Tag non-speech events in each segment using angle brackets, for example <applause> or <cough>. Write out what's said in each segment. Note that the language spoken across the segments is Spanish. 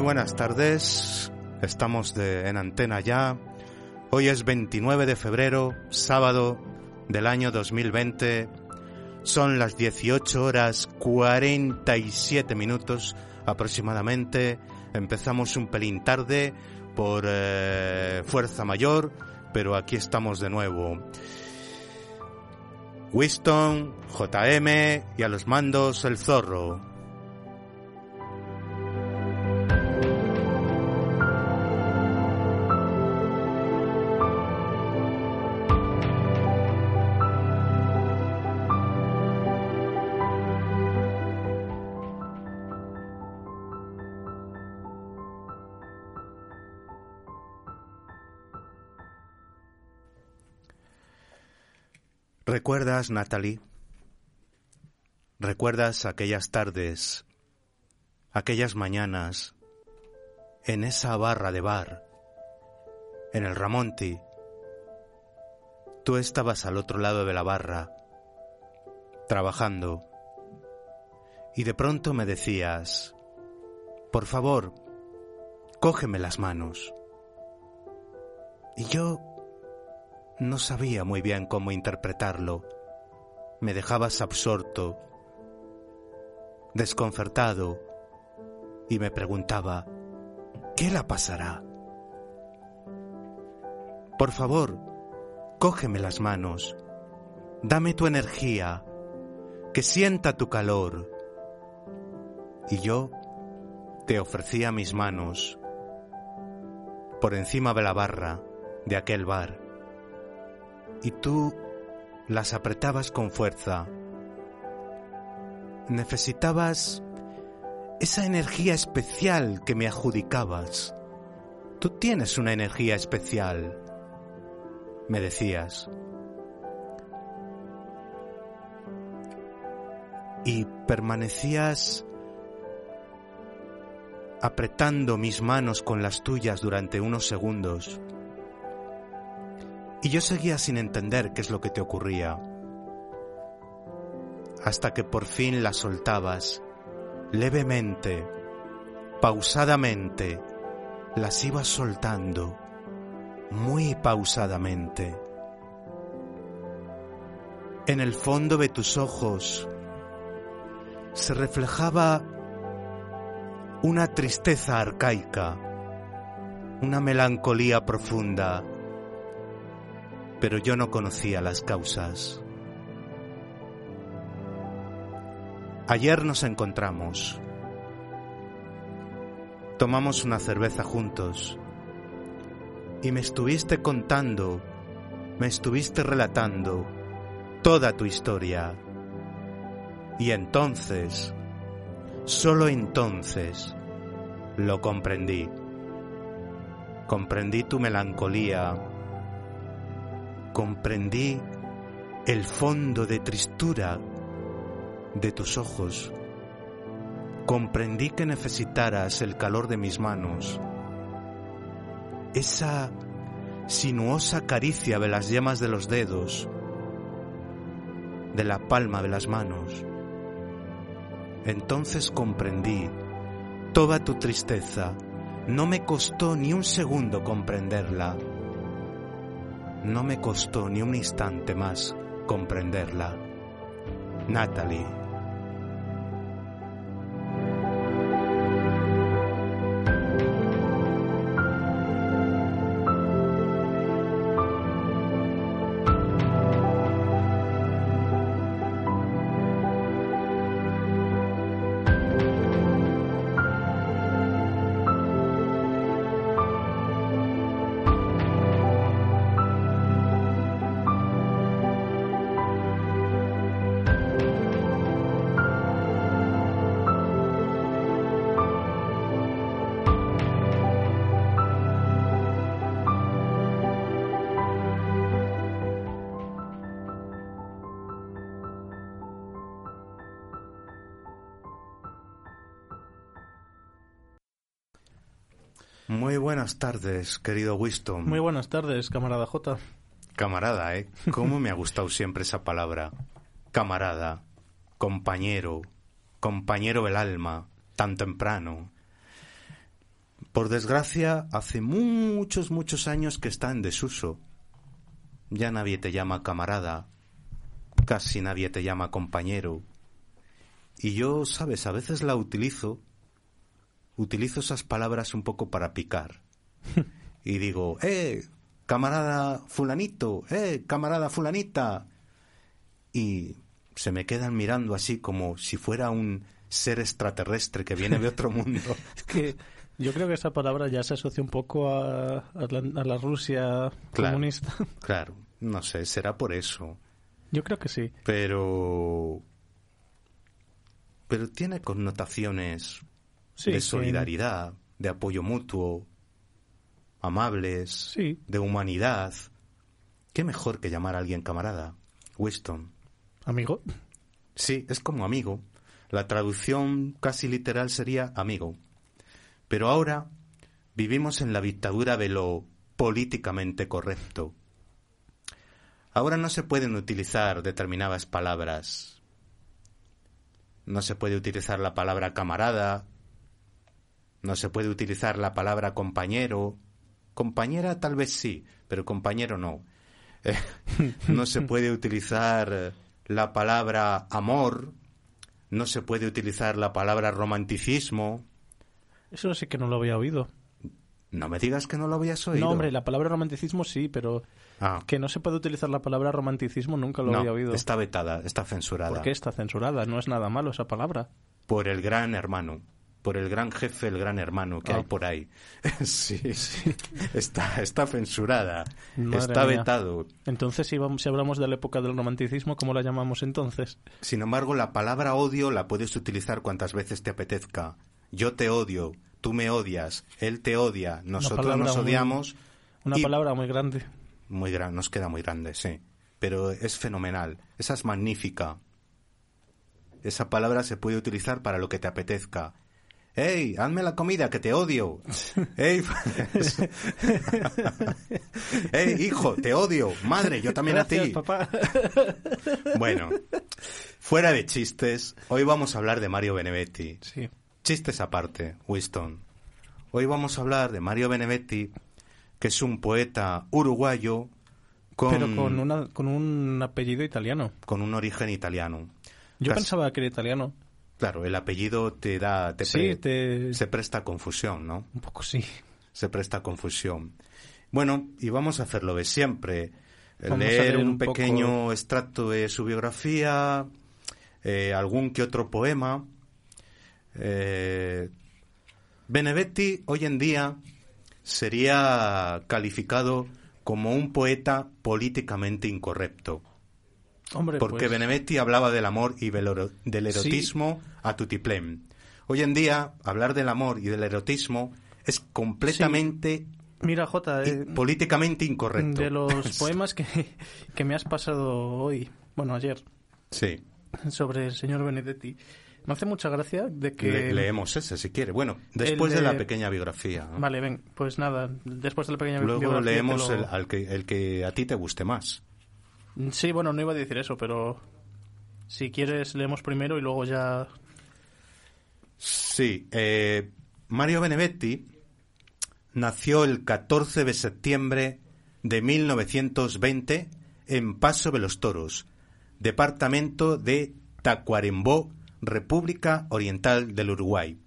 buenas tardes. Estamos de, en antena ya. Hoy es 29 de febrero, sábado del año 2020. Son las 18 horas 47 minutos aproximadamente. Empezamos un pelín tarde por eh, fuerza mayor, pero aquí estamos de nuevo. Winston, JM y a los mandos el zorro. ¿Recuerdas, Natalie? ¿Recuerdas aquellas tardes, aquellas mañanas, en esa barra de bar, en el Ramonti? Tú estabas al otro lado de la barra, trabajando, y de pronto me decías, por favor, cógeme las manos. Y yo no sabía muy bien cómo interpretarlo. Me dejabas absorto, desconcertado, y me preguntaba, ¿qué la pasará? Por favor, cógeme las manos, dame tu energía, que sienta tu calor. Y yo te ofrecía mis manos por encima de la barra de aquel bar y tú las apretabas con fuerza. Necesitabas esa energía especial que me adjudicabas. Tú tienes una energía especial, me decías. Y permanecías apretando mis manos con las tuyas durante unos segundos. Y yo seguía sin entender qué es lo que te ocurría. Hasta que por fin la soltabas, levemente, pausadamente, las ibas soltando, muy pausadamente. En el fondo de tus ojos se reflejaba una tristeza arcaica, una melancolía profunda, pero yo no conocía las causas. Ayer nos encontramos. Tomamos una cerveza juntos y me estuviste contando, me estuviste relatando toda tu historia. Y entonces, solo entonces, lo comprendí. Comprendí tu melancolía, comprendí el fondo de tristura de tus ojos. Comprendí que necesitaras el calor de mis manos, esa sinuosa caricia de las llamas de los dedos, de la palma de las manos. Entonces comprendí toda tu tristeza. No me costó ni un segundo comprenderla no me costó ni un instante más comprenderla. Natalie. Buenas tardes, querido Winston. Muy buenas tardes, camarada J. Camarada, ¿eh? ¿Cómo me ha gustado siempre esa palabra? Camarada, compañero, compañero del alma, tan temprano. Por desgracia, hace muchos, muchos años que está en desuso. Ya nadie te llama camarada, casi nadie te llama compañero. Y yo, sabes, a veces la utilizo, utilizo esas palabras un poco para picar. <laughs> y digo, eh, camarada fulanito, eh, camarada fulanita. Y se me quedan mirando así como si fuera un ser extraterrestre que viene de otro mundo. <laughs> es que yo creo que esa palabra ya se asocia un poco a, a, la, Rusia comunista. <laughs> Claro, no sé, será por eso. Yo creo que sí. Pero. Pero tiene connotaciones de solidaridad, de apoyo mutuo, amables, de humanidad. ¿Qué mejor que llamar a alguien camarada? Winston. ¿Amigo? Sí, es como amigo. La traducción casi literal sería amigo. Pero ahora vivimos en la dictadura de lo políticamente correcto. Ahora no se pueden utilizar determinadas palabras. No se puede utilizar la palabra camarada, no se puede utilizar la palabra compañero. Compañera tal vez sí, pero compañero no. <laughs> no se <laughs> puede utilizar la palabra amor, no se puede utilizar la palabra romanticismo, eso sí que no lo había oído. No me digas que no lo habías oído. No, hombre, la palabra romanticismo sí, pero ah. que no se puede utilizar la palabra romanticismo nunca lo había oído. Está vetada, está censurada. ¿Por qué está censurada? No es nada malo esa palabra. Por el gran hermano, por el gran jefe, el gran hermano que hay ah. por ahí. <laughs> sí, sí. Está, está censurada, está vetado. Entonces, si, vamos, si hablamos de la época del romanticismo, ¿cómo la llamamos entonces? Sin embargo, la palabra odio la puedes utilizar cuantas veces te apetezca yo te odio, tú me odias, él te odia, nosotros nos odiamos. una palabra muy grande. Muy grande, nos queda muy grande, sí. Pero es fenomenal, esa es magnífica. Esa palabra se puede utilizar para lo que te apetezca. ¡Ey, hazme la comida, que te odio! <laughs> ¡Ey, <laughs> ¡Ey hijo, te odio! ¡Madre, yo también a ti! Papá. <laughs> Bueno, fuera de chistes, hoy vamos a hablar de Mario Benedetti. Sí. Chistes aparte, Winston. Hoy vamos a hablar de Mario Benedetti, que es un poeta uruguayo con... Pero con, una, con un apellido italiano. Con un origen italiano. Yo pensaba que era italiano. Claro, el apellido te da... Te sí, Se presta confusión, ¿no? Un poco sí. Se presta confusión. Bueno, y vamos a hacerlo de siempre. leer, un, pequeño extracto de su biografía, eh, algún que otro poema eh, Benedetti hoy en día sería calificado como un poeta políticamente incorrecto. Hombre, porque pues... Benedetti hablaba del amor y del, erotismo a tutiplén. Hoy en día, hablar del amor y del erotismo es completamente Mira, Jota, eh, políticamente incorrecto. De los <laughs> poemas que, que, me has pasado hoy, bueno, ayer, sí. sobre el señor Benedetti, me hace mucha gracia de que... leemos ese, si quiere. Bueno, después de... la pequeña biografía. Vale, ven, pues nada, después de la pequeña biografía... Luego leemos el, al que, el que a ti te guste más. Sí, bueno, no iba a decir eso, pero si quieres leemos primero y luego ya... Sí, eh, Mario Benedetti nació el 14 de septiembre de 1920 en Paso de los Toros, departamento de Tacuarembó, República Oriental del Uruguay.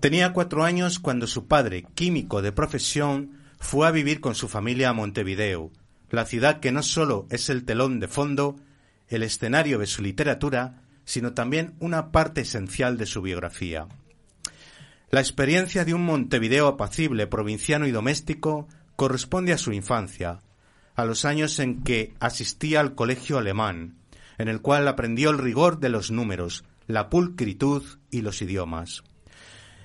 Tenía cuatro años cuando su padre, químico de profesión, fue a vivir con su familia a Montevideo, la ciudad que no solo es el telón de fondo, el escenario de su literatura, sino también una parte esencial de su biografía. La experiencia de un Montevideo apacible, provinciano y doméstico corresponde a su infancia, a los años en que asistía al colegio alemán, en el cual aprendió el rigor de los números, la pulcritud y los idiomas.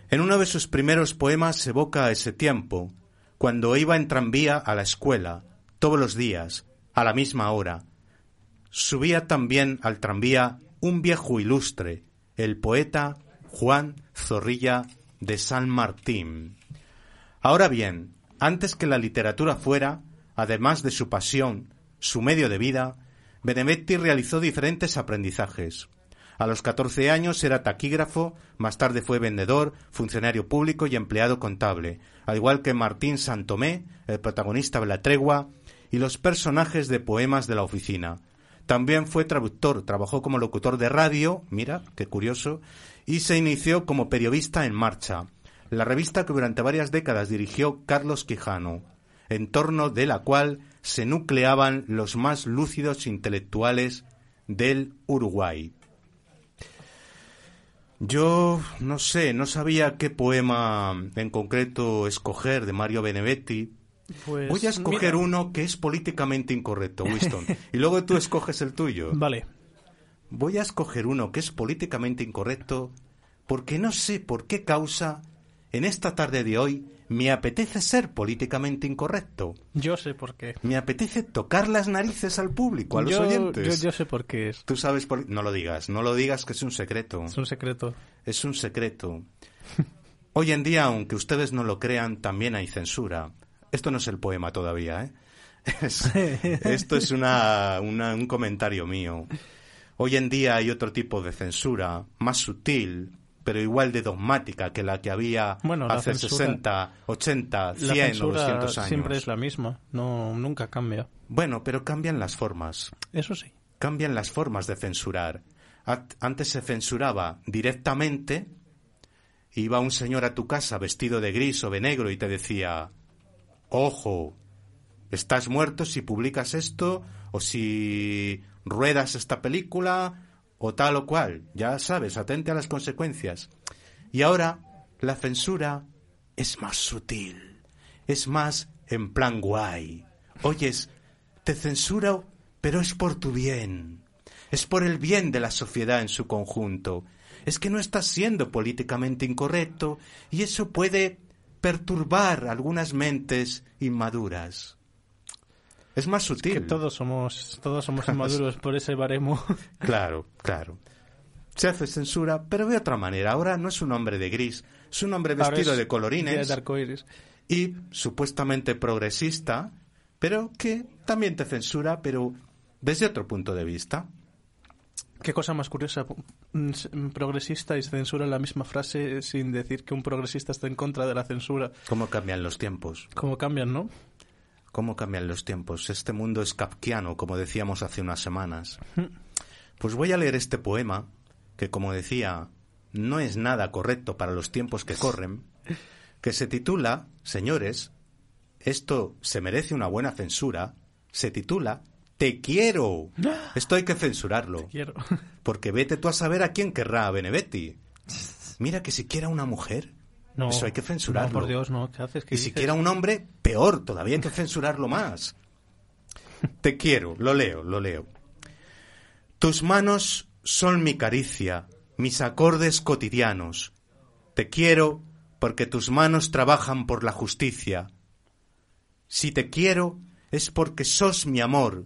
En uno de sus primeros poemas se evoca ese tiempo, cuando iba en tranvía a la escuela, todos los días, a la misma hora. Subía también al tranvía un viejo ilustre, el poeta Juan Zorrilla de San Martín. Ahora bien, antes que la literatura fuera, además de su pasión, su medio de vida, Benedetti realizó diferentes aprendizajes. A los 14 años era taquígrafo, más tarde fue vendedor, funcionario público y empleado contable, al igual que Martín Santomé, el protagonista de La Tregua, y los personajes de poemas de la oficina. También fue traductor, trabajó como locutor de radio, mira, qué curioso, y se inició como periodista en marcha, la revista que durante varias décadas dirigió Carlos Quijano, en torno de la cual se nucleaban los más lúcidos intelectuales del Uruguay. Yo no sé, no sabía qué poema en concreto escoger de Mario Benedetti. Pues, Voy a escoger mira, uno que es políticamente incorrecto, <laughs> Winston, y luego tú escoges el tuyo. Vale. Voy a escoger uno que es políticamente incorrecto porque no sé por qué causa en esta tarde de hoy me apetece ser políticamente incorrecto. Yo sé por qué. Me apetece tocar las narices al público, a los yo, oyentes. Yo, yo sé por qué es. Tú sabes por... No lo digas, no lo digas que es un secreto. Es un secreto. Es un secreto. <laughs> Hoy en día, aunque ustedes no lo crean, también hay censura. Esto no es el poema todavía, ¿eh? <laughs> Es- esto es una, una- un comentario mío. Hoy en día hay otro tipo de censura, más sutil, pero igual de dogmática que la que había Bueno, hace censura- 60, 80, 100 La o censura 200 años. siempre es la misma. No, nunca cambia. Bueno, pero cambian las formas. Eso sí. cambian las formas de censurar. Antes se censuraba directamente, iba un señor a tu casa vestido de gris o de negro y te decía, ojo, estás muerto si publicas esto o si ruedas esta película o tal o cual. Ya sabes, atente a las consecuencias. Y ahora la censura es más sutil, es más en plan guay. Oyes, te censuro, pero es por tu bien. Es por el bien de la sociedad en su conjunto. Es que no estás siendo políticamente incorrecto y eso puede perturbar algunas mentes inmaduras. Es más sutil. Que todos somos, todos somos <laughs> inmaduros por ese baremo. <laughs> Claro, claro. Se hace censura, pero de otra manera. Ahora no es un hombre de gris, es un hombre vestido es de colorines de y supuestamente progresista, pero que también te censura, pero desde otro punto de vista. Qué cosa más curiosa. S- un progresista y censura la misma frase sin decir que un progresista está en contra de la censura. ¿Cómo cambian los tiempos? ¿Cómo cambian, no? ¿Cómo cambian los tiempos? Este mundo es kafkiano, como decíamos hace unas semanas. Pues voy a leer este poema, que como decía, no es nada correcto para los tiempos que corren, que se titula, señores, esto se merece una buena censura, se titula Te quiero. Esto hay que censurarlo, Quiero. <laughs> porque vete tú a saber a quién querrá a Benedetti. <laughs> Mira que siquiera una mujer. No. Eso hay que censurarlo. No, por Dios, no. ¿Qué haces? ¿Qué Y dices? siquiera un hombre, peor, todavía hay que <laughs> censurarlo más. Te quiero, lo leo, lo leo. Tus manos son mi caricia, mis acordes cotidianos. Te quiero porque tus manos trabajan por la justicia. Si te quiero es porque sos mi amor,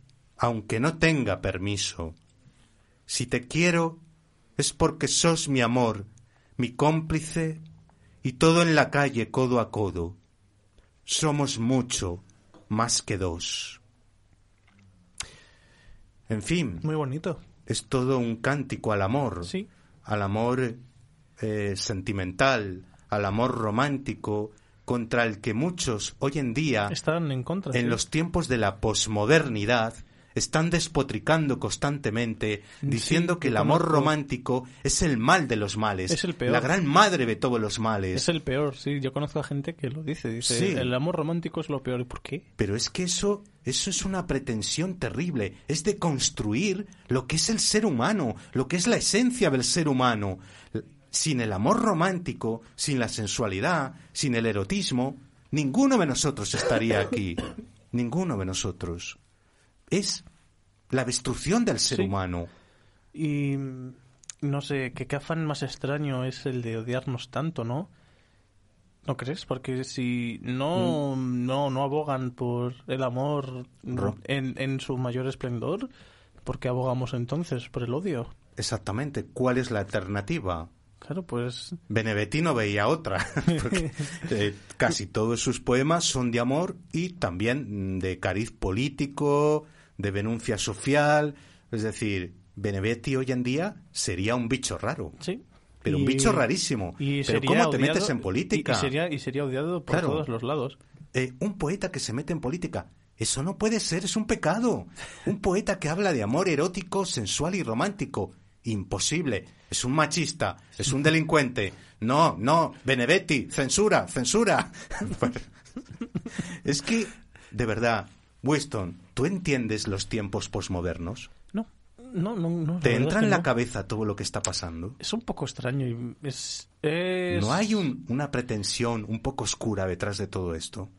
aunque no tenga permiso. Si te quiero es porque sos mi amor, mi cómplice y todo en la calle codo a codo. Somos mucho más que dos. En fin, Muy bonito. es todo un cántico al amor, Sí. al amor eh, sentimental, al amor romántico, contra el que muchos hoy en día Están en contra. en sí. los tiempos de la posmodernidad están despotricando constantemente, diciendo Sí, que el amor romántico es el mal de los males, Es el peor. la gran madre de todos los males. Es el peor, sí. Yo conozco a gente que lo dice. Dice, Sí. el amor romántico es lo peor. ¿Y por qué? Pero es que eso, eso es una pretensión terrible, es de construir lo que es el ser humano, lo que es la esencia del ser humano. Sin el amor romántico, sin la sensualidad, sin el erotismo, ninguno de nosotros estaría aquí. <laughs> Ninguno de nosotros. Es la destrucción del ser Sí. humano. Y mm, no sé, ¿qué, qué afán más extraño es el de odiarnos tanto, ¿no? ¿No crees? Porque si no, no, no abogan por el amor Mm. Ro- en, en su mayor esplendor, ¿por qué abogamos entonces por el odio? Exactamente. ¿Cuál es la alternativa? Claro, pues veía otra, <laughs> porque <laughs> eh, casi todos sus poemas son de amor y también mm, de cariz político, de denuncia social. Es decir, Benedetti hoy en día sería un bicho raro, sí. pero un bicho rarísimo. y pero ¿cómo te metes en y- política? Y, sería, y sería odiado por Claro. todos los lados. Eh, un poeta que se mete en política. Eso no puede ser, es un pecado. Un poeta que habla de amor erótico, sensual y romántico. Imposible. Es un machista, es un delincuente. No, no, Benedetti, censura, censura. <laughs> es que, de verdad, Winston, ¿tú entiendes los tiempos posmodernos? No, no, no. no ¿Te entra en la no. cabeza todo lo que está pasando? Es un poco extraño y es... es- ¿No hay un- una pretensión un poco oscura detrás de todo esto?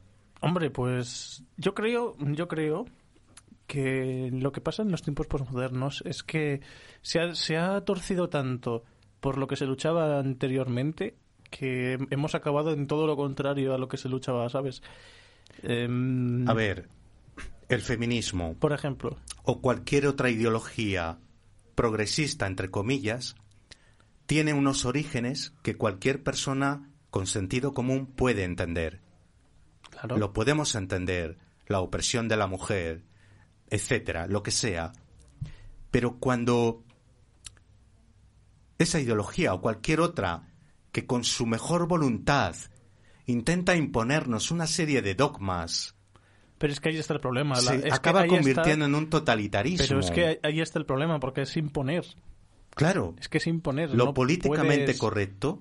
Hombre, pues yo creo, yo creo que lo que pasa en los tiempos posmodernos es que se ha, se ha torcido tanto por lo que se luchaba anteriormente que hemos acabado en todo lo contrario a lo que se luchaba, ¿sabes? Em, A ver, el feminismo Por ejemplo, o cualquier otra ideología progresista, entre comillas, tiene unos orígenes que cualquier persona con sentido común puede entender. claro. Lo podemos entender, la opresión de la mujer, etcétera, lo que sea. Pero cuando esa ideología o cualquier otra que con su mejor voluntad intenta imponernos una serie de dogmas, Pero es que ahí está el problema. la- se es acaba convirtiendo está- en un totalitarismo. Pero es que ahí- está el problema, porque es imponer. Claro, Es que es imponer. lo no políticamente puedes- correcto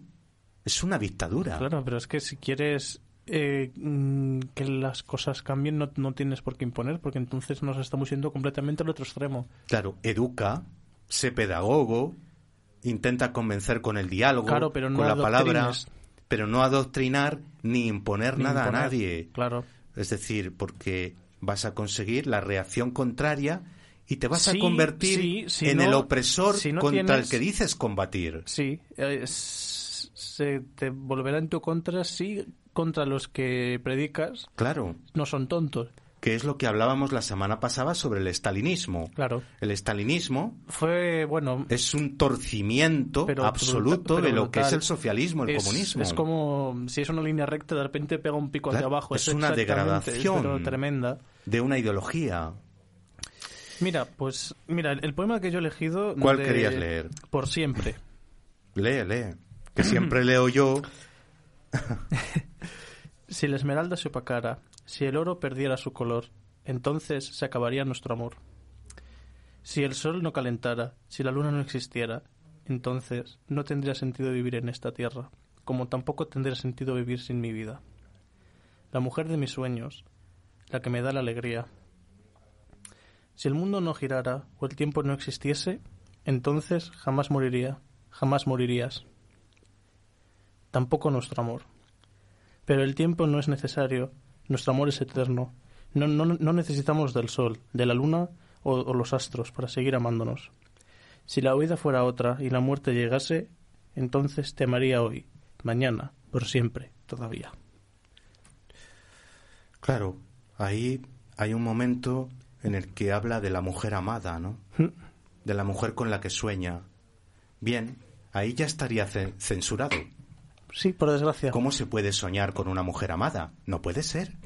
es una dictadura. Claro, pero es que si quieres eh, mm, que las cosas cambien, no, no tienes por qué imponer, porque entonces nos estamos yendo completamente al otro extremo. Claro, educa, sé pedagogo, intenta convencer con el diálogo, Claro, pero no con la palabra, pero no adoctrinar ni imponer Ni nada imponer. a nadie. Claro. Es decir, porque vas a conseguir la reacción contraria y te vas a convertir sí, si en no- el opresor si no contra el que dices combatir. Sí, eh, se te volverá en tu contra si contra los que predicas Claro, no son tontos. Que es lo que hablábamos la semana pasada sobre el estalinismo. Claro. El estalinismo Fue, bueno, es un torcimiento Pero absoluto brutal- de lo que es el socialismo, el es, comunismo. es como si es una línea recta, de repente pega un pico hacia abajo. es una exactamente- degradación. es, tremenda. de una ideología. Mira, pues, mira, el, el poema que yo he elegido... ¿Cuál de- querías leer? Por siempre. Lee, lee. Que siempre leo yo. <laughs> Si la esmeralda se opacara, si el oro perdiera su color, entonces se acabaría nuestro amor. Si el sol no calentara, si la luna no existiera, entonces no tendría sentido vivir en esta tierra, como tampoco tendría sentido vivir sin mi vida. La mujer de mis sueños, la que me da la alegría. Si el mundo no girara o el tiempo no existiese, entonces jamás moriría, jamás morirías. Tampoco nuestro amor. Pero el tiempo no es necesario, nuestro amor es eterno. No, no, no necesitamos del sol, de la luna o, o los astros para seguir amándonos. Si la huida fuera otra y la muerte llegase, entonces te amaría hoy, mañana, por siempre, todavía. Claro, ahí hay un momento en el que habla de la mujer amada, ¿no? De la mujer con la que sueña. Bien, ahí ya estaría ce- censurado. Sí, por desgracia. ¿Cómo se puede soñar con una mujer amada? No puede ser.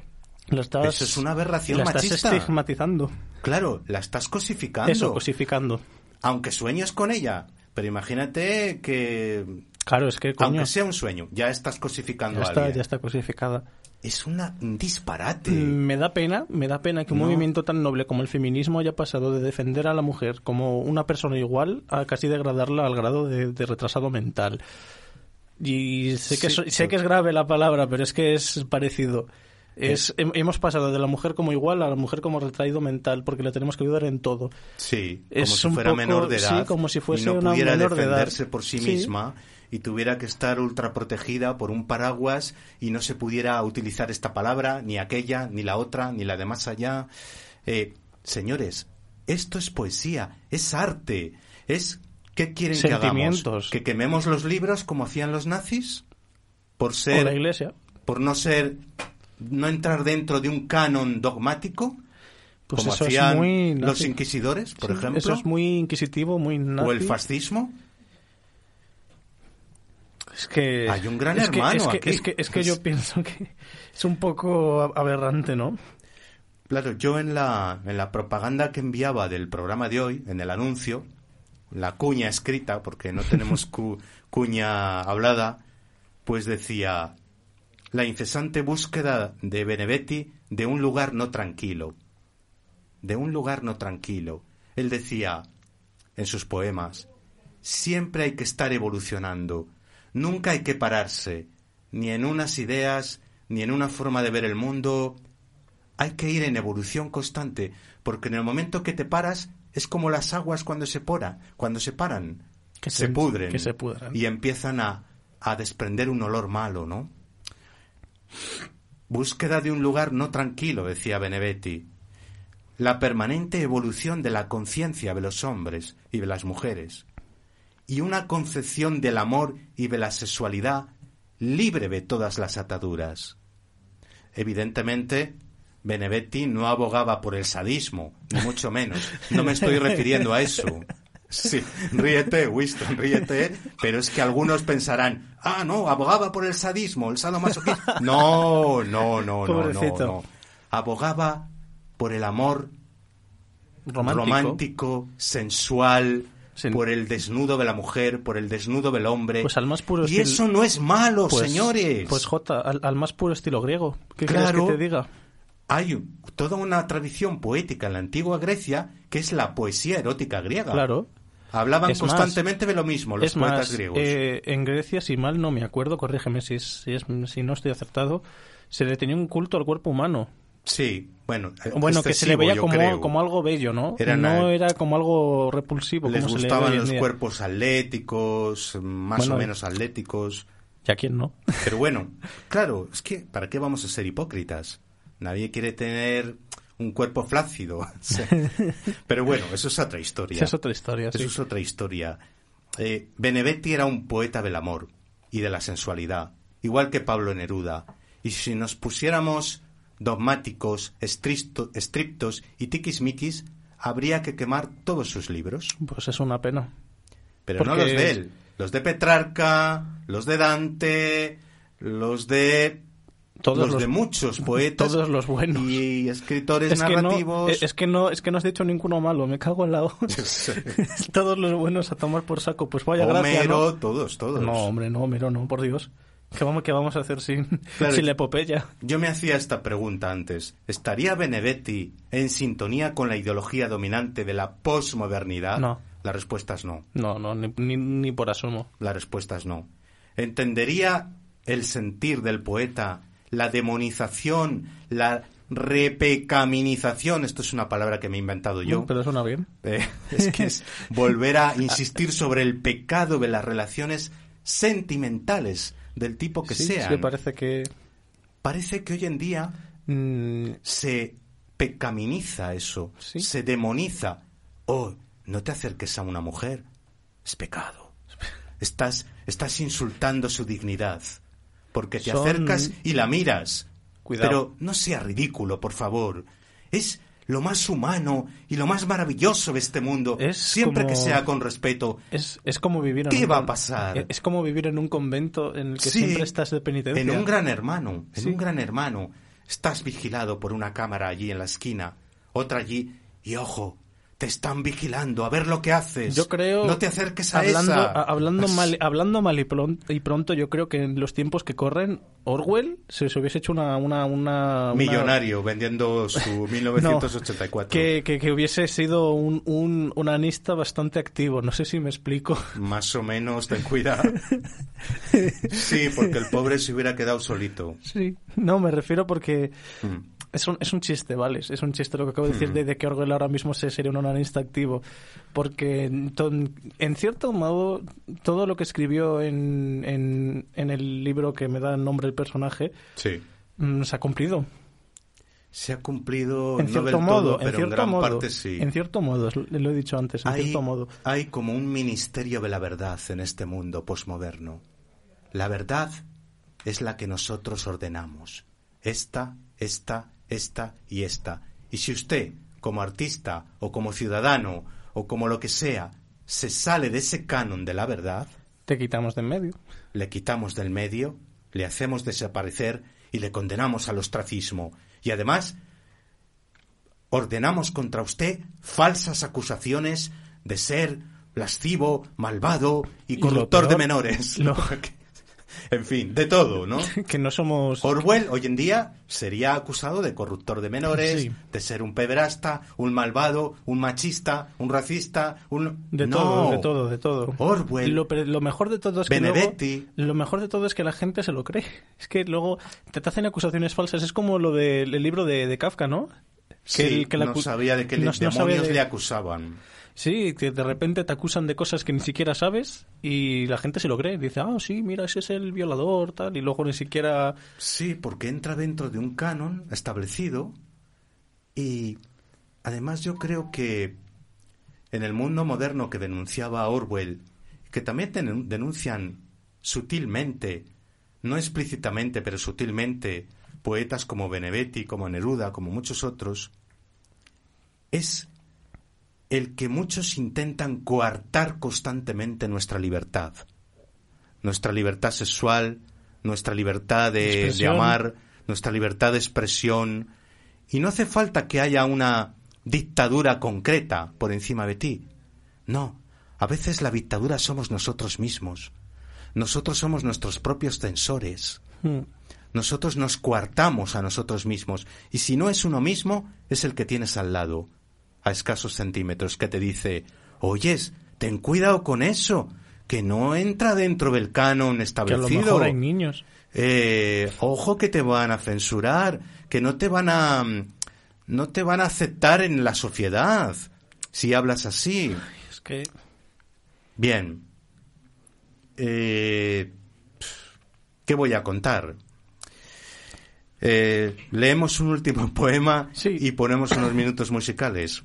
Lo estás, Eso es una aberración la estás machista. estigmatizando. Claro, la estás cosificando. Eso, cosificando. Aunque sueñes con ella. Pero imagínate que, Claro, es que coño, aunque sea un sueño, ya estás cosificando ya a está, alguien. ya está cosificada. es una, un disparate. Me da pena, me da pena que un No. movimiento tan noble como el feminismo haya pasado de defender a la mujer como una persona igual a casi degradarla al grado de, de retrasado mental. Y sé que, Sí, so- sé que es grave la palabra, pero es que es parecido. Es, hem- hemos pasado de la mujer como igual a la mujer como retraído mental, porque le tenemos que ayudar en todo. Sí, Es como si fuera poco- menor de sí, edad. como si fuese y no una pudiera menor de edad. defenderse por sí, Sí. misma y tuviera que estar ultra protegida por un paraguas y no se pudiera utilizar esta palabra, ni aquella, ni la otra, ni la de más allá. Eh, señores, esto es poesía, es arte, es... ¿Qué quieren que hagamos? ¿Que quememos los libros como hacían los nazis? Por O la ser... iglesia. por no ser... no entrar dentro de un canon dogmático, Pues como eso es hacían muy los inquisidores, por Sí, ejemplo. Eso es muy inquisitivo, muy nazi. o el fascismo. Es que Hay un gran es que- hermano es que, aquí. Es que, es que yo pienso que es un poco aberrante, ¿no? Claro, yo en la, en la propaganda que enviaba del programa de hoy, en el anuncio, la cuña escrita, porque no tenemos <laughs> cu- cuña hablada, pues decía la incesante búsqueda de Benedetti de un lugar no tranquilo. De un lugar no tranquilo. Él decía en sus poemas, siempre hay que estar evolucionando, nunca hay que pararse, ni en unas ideas, ni en una forma de ver el mundo, hay que ir en evolución constante, porque en el momento que te paras es como las aguas cuando se pora, cuando se paran, Que se se- pudren que se pudran. y empiezan a, a desprender un olor malo, ¿no? Búsqueda de un lugar no tranquilo, decía Benedetti. La permanente evolución de la conciencia de los hombres y de las mujeres. Y una concepción del amor y de la sexualidad libre de todas las ataduras. Evidentemente, Benedetti no abogaba por el sadismo, ni mucho menos. No me estoy refiriendo a eso. Sí, ríete, Winston, ríete, pero es que algunos pensarán, ah, no, abogaba por el sadismo, el sadomasoquismo. No, no, no, no, no, Pobrecito. no. Abogaba por el amor Romántico. romántico, sensual, Sen- por el desnudo de la mujer, por el desnudo del hombre. Pues al más puro y estil- eso no es malo, Pues- señores. Pues Jota, al, al más puro estilo griego. ¿Qué Claro. quieres que te diga? Hay toda una tradición poética en la antigua Grecia que es la poesía erótica griega. Claro. Hablaban Es más, constantemente de lo mismo los es poetas más, griegos. eh, en Grecia, si mal no me acuerdo, corrígeme si, es- si, es- si no estoy acertado, se le tenía un culto al cuerpo humano. Sí, bueno, eh, Bueno, que se le excesivo, veía como, algo bello, ¿no? No era como algo repulsivo. Les como se le ve gustaban los cuerpos atléticos, más Bueno, o menos atléticos. ¿Y a quién no? Pero bueno, <laughs> claro, es que ¿para qué vamos a ser hipócritas? Nadie quiere tener un cuerpo flácido. <laughs> Pero bueno, eso es otra historia. Esa es otra historia, Eso sí. es otra historia. Eh, Benedetti era un poeta del amor y de la sensualidad, igual que Pablo Neruda. Y si nos pusiéramos dogmáticos, estristo- estrictos y tiquismiquis, habría que quemar todos sus libros. Pues es una pena. Pero no los de él, los de Petrarca, los de Dante, los de Todos los, los, de muchos poetas <laughs> todos los buenos. y escritores es que, no, narrativos. es que no es que no has dicho ninguno malo, me cago en la <laughs> <laughs> Todos los buenos a tomar por saco, pues vaya gracia, Homero, ¿no? todos, todos. No, hombre, no, Homero, no, por Dios. ¿Qué vamos, qué vamos a hacer sin, Claro. sin la epopeya? Yo me hacía esta pregunta antes. ¿Estaría Benedetti en sintonía con la ideología dominante de la posmodernidad? No. La respuesta es no. No, no, ni, ni, ni por asomo. La respuesta es no. ¿Entendería el sentir del poeta, la demonización, la repecaminización? Esto es una palabra que me he inventado yo. Pero suena bien. <laughs> Eh, es que es volver a insistir sobre el pecado de las relaciones sentimentales del tipo que sí, sean. sí, parece que... Parece que hoy en día mm, se pecaminiza eso, Sí. se demoniza. Oh, no te acerques a una mujer, es pecado. <laughs> Estás, estás insultando su dignidad, porque te Son- acercas y la miras. Cuidado. Pero no sea ridículo, por favor. Es lo más humano y lo más maravilloso de este mundo, Es siempre como- que sea con respeto. es, es como vivir en ¿Qué un va a pasar? Es como vivir en un convento en el que Sí, siempre estás de penitencia. En un gran hermano, en Sí. un gran hermano. Estás vigilado por una cámara allí en la esquina, otra allí, y ojo, te están vigilando a ver lo que haces. Yo creo. No te acerques a hablando, esa. a- hablando mal, <laughs> hablando mal y, pron- y pronto, yo creo que en los tiempos que corren, Orwell se, se hubiese hecho una. una, una- una- Millonario vendiendo su <laughs> 1984. que, que, que hubiese sido un, un, un anista bastante activo. No sé si me explico. Más o menos, ten cuidado. <laughs> Sí, porque el pobre se hubiera quedado solito. Sí. No, me refiero porque. Mm. Es un, es un chiste, ¿vale? Es un chiste lo que acabo de decir de, de que Orwell ahora mismo se sería un onanista activo. Porque, en to- en cierto modo, todo lo que escribió en, en, en el libro que me da el nombre del personaje Sí. mm, se ha cumplido. Se ha cumplido En no cierto del modo, todo, pero en cierto gran modo. parte sí. En cierto modo, lo he dicho antes, en hay, cierto modo. hay como un ministerio de la verdad en este mundo posmoderno. La verdad es la que nosotros ordenamos. Esta, esta, esta y esta. Y si usted, como artista o como ciudadano o como lo que sea, se sale de ese canon de la verdad, Te quitamos de en medio. le quitamos del medio, le hacemos desaparecer y le condenamos al ostracismo. Y además, ordenamos contra usted falsas acusaciones de ser lascivo, malvado y corruptor de menores. lo- <laughs> <laughs> en fin, de todo, ¿no? <laughs> Que no somos... Orwell hoy en día sería acusado de corruptor de menores, Sí. de ser un pederasta, un malvado, un machista, un racista, un... De No. todo, de todo, de todo. Orwell. Lo, lo mejor de todo es que Benedetti. luego- lo mejor de todo es que la gente se lo cree. <laughs> Es que luego te, hacen acusaciones falsas. Es como lo del el libro de, de Kafka, ¿no? Sí, el- que la no sabía de qué no- demonios de- le acusaban. Sí, que de repente te acusan de cosas que ni siquiera sabes y la gente se lo cree. Dice, ah, sí, mira, ese es el violador, tal. Y luego ni siquiera... Sí, porque entra dentro de un canon establecido y además yo creo que en el mundo moderno que denunciaba Orwell, que también denun- denuncian sutilmente, no explícitamente, pero sutilmente, poetas como Benedetti, como Neruda, como muchos otros, es el que muchos intentan coartar constantemente nuestra libertad. Nuestra libertad sexual, nuestra libertad de, amar, nuestra libertad de expresión. Y no hace falta que haya una dictadura concreta por encima de ti. No, a veces la dictadura somos nosotros mismos. Nosotros somos nuestros propios censores. Mm, Nosotros nos coartamos a nosotros mismos. Y si no es uno mismo, es el que tienes al lado, a escasos centímetros, que te dice, oyes, ten cuidado con eso, que no entra dentro del canon Que a lo establecido. mejor hay niños. Eh, ojo que te van a censurar, que no te van a no te van a aceptar en la sociedad si hablas así. Es que... Bien. Eh, ¿Qué voy a contar? Eh, leemos un último <laughs> poema Sí. y ponemos unos minutos musicales.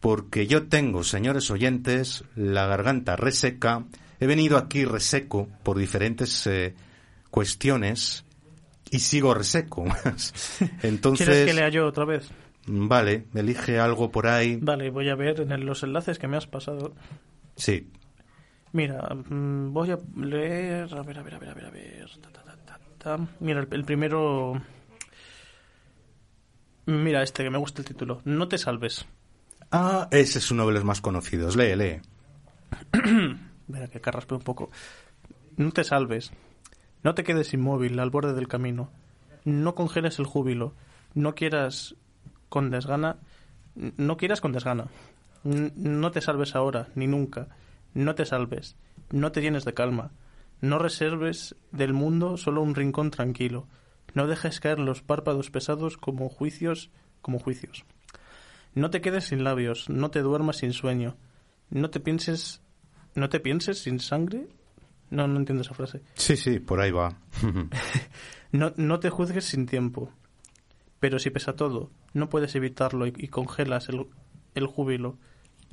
Porque yo tengo, señores oyentes, la garganta reseca. He venido aquí reseco por diferentes eh, cuestiones y sigo reseco. <laughs> Entonces, ¿Quieres que lea yo otra vez? vale, elige algo por ahí. Vale, voy a ver en los enlaces que me has pasado. Sí, Mira, mm, voy a leer. A ver, a ver, a ver, a ver. A ver. Ta, ta, ta, ta, ta. Mira, el, el primero. Mira, este que me gusta el título. No te salves. Ah, ese es uno de los más conocidos. Lee, lee. <clears throat> Mira, que carraspe un poco. No te salves. No te quedes inmóvil al borde del camino. No congeles el júbilo. No quieras con desgana. No quieras con desgana. No te salves ahora, ni nunca. No te salves. No te llenes de calma. No reserves del mundo solo un rincón tranquilo. No dejes caer los párpados pesados como juicios, como juicios. No te quedes sin labios, no te duermas sin sueño. No te pienses, no te pienses sin sangre. No, no entiendo esa frase. Sí, sí, por ahí va. <laughs> No, no te juzgues sin tiempo. Pero si pesa todo, no puedes evitarlo y, y congelas el, el júbilo,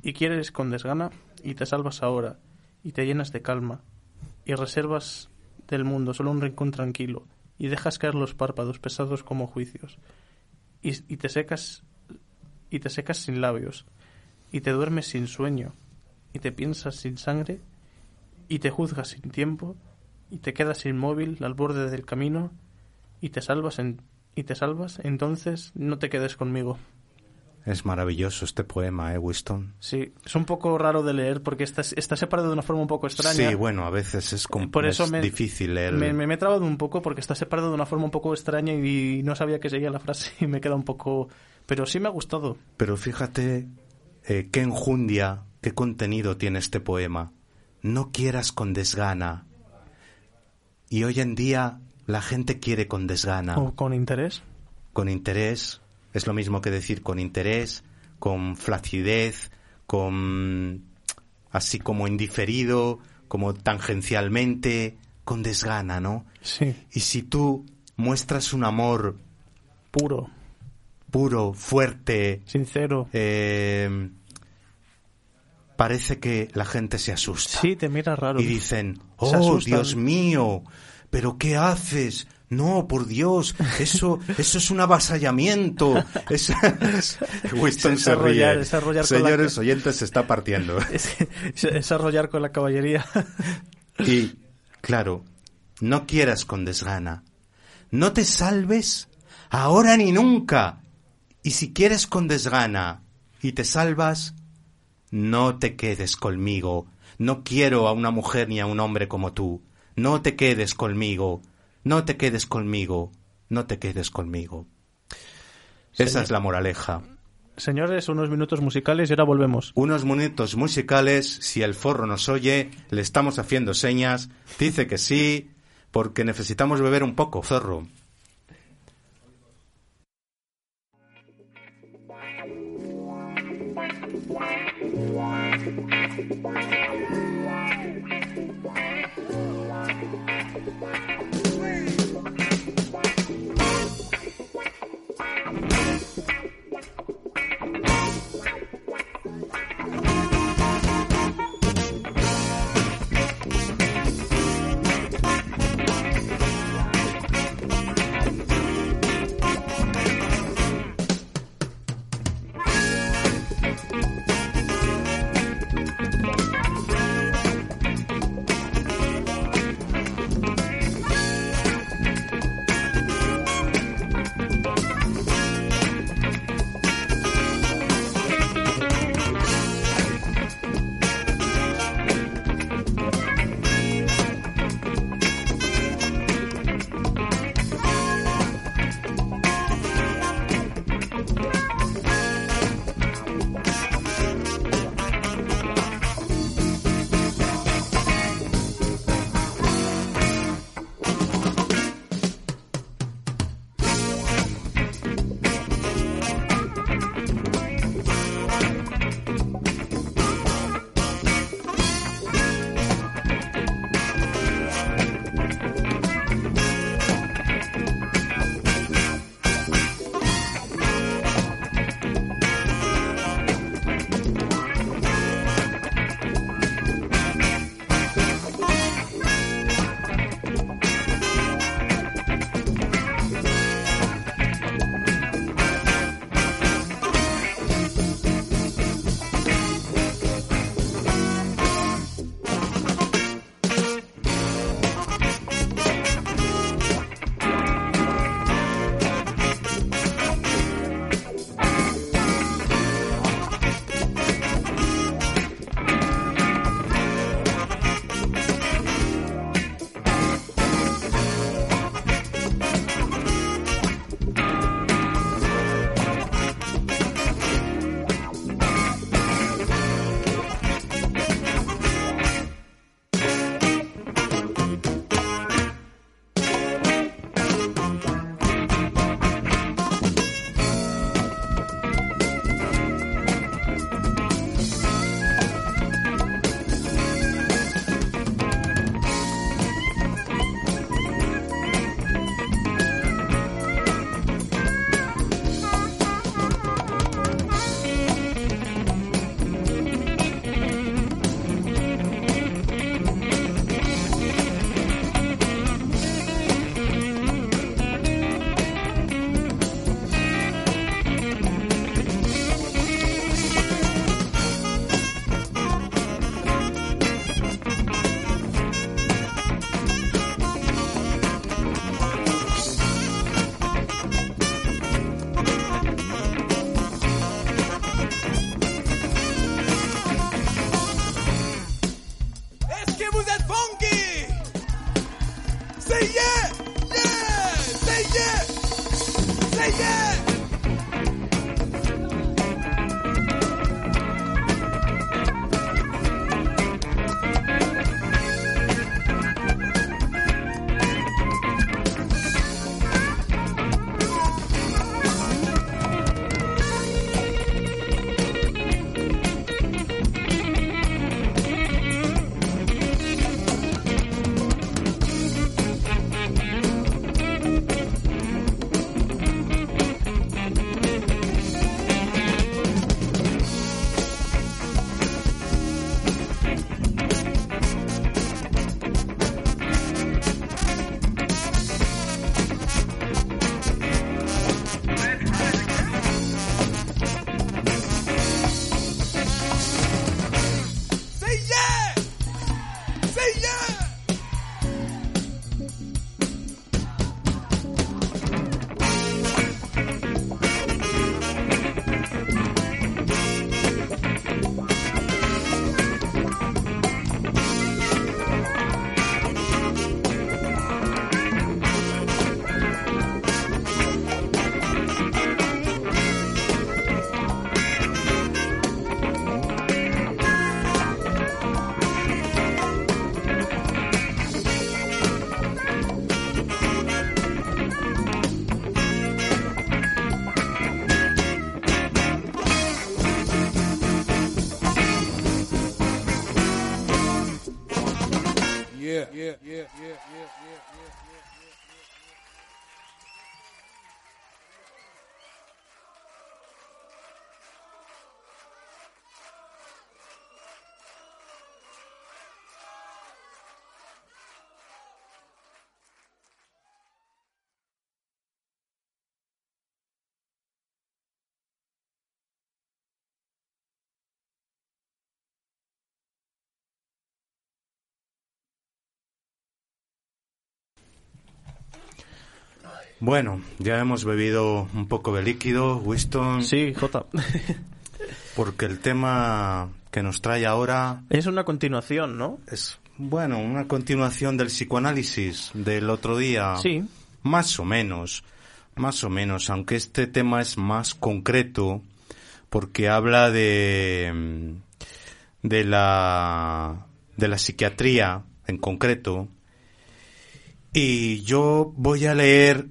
y quieres con desgana, y te salvas ahora, y te llenas de calma, y reservas del mundo solo un rincón tranquilo, y dejas caer los párpados pesados como juicios, y, y te secas, y te secas sin labios, y te duermes sin sueño, y te piensas sin sangre, y te juzgas sin tiempo, y te quedas inmóvil al borde del camino, y te salvas en, y te salvas, entonces no te quedes conmigo. Es maravilloso este poema, ¿eh, Winston? Sí, es un poco raro de leer porque está, está separado de una forma un poco extraña. Sí, bueno, a veces es, Por eso es me- difícil leer. Me, me, me he trabado un poco porque está separado de una forma un poco extraña y no sabía que seguía la frase y me queda un poco... Pero sí me ha gustado. Pero fíjate eh, qué enjundia, qué contenido tiene este poema. No quieras con desgana. Y hoy en día la gente quiere con desgana. O con interés. con interés, es lo mismo que decir con interés, con flacidez, con así como indiferido, como tangencialmente, con desgana, ¿no? Sí, Y si tú muestras un amor puro, puro, fuerte, sincero. eh, parece que la gente se asusta. Sí, te mira raro. Y dicen, oh. Dios mío, pero ¿qué haces? No, por Dios, eso, <laughs> eso es un avasallamiento. Es... <laughs> Winston se ríe. la- Señores oyentes, se está partiendo. Es, <laughs> es- es arrollar con la caballería. Y, claro, no quieras con desgana. No te salves ahora ni nunca. Y si quieres con desgana y te salvas, no te quedes conmigo. No quiero a una mujer ni a un hombre como tú. No te quedes conmigo. No te quedes conmigo. No te quedes conmigo. Esa es la moraleja. Señores, unos minutos musicales y ahora volvemos. Unos minutos musicales, si el forro nos oye, le estamos haciendo señas, dice que sí, porque necesitamos beber un poco, zorro. Bye. Bueno, ya hemos bebido un poco de líquido, Winston. Sí, Jota. <laughs> Porque el tema que nos trae ahora Es una continuación, ¿no? es, bueno, una continuación del psicoanálisis del otro día. Sí. Más o menos, más o menos, aunque este tema es más concreto porque habla de de la de la psiquiatría en concreto y yo voy a leer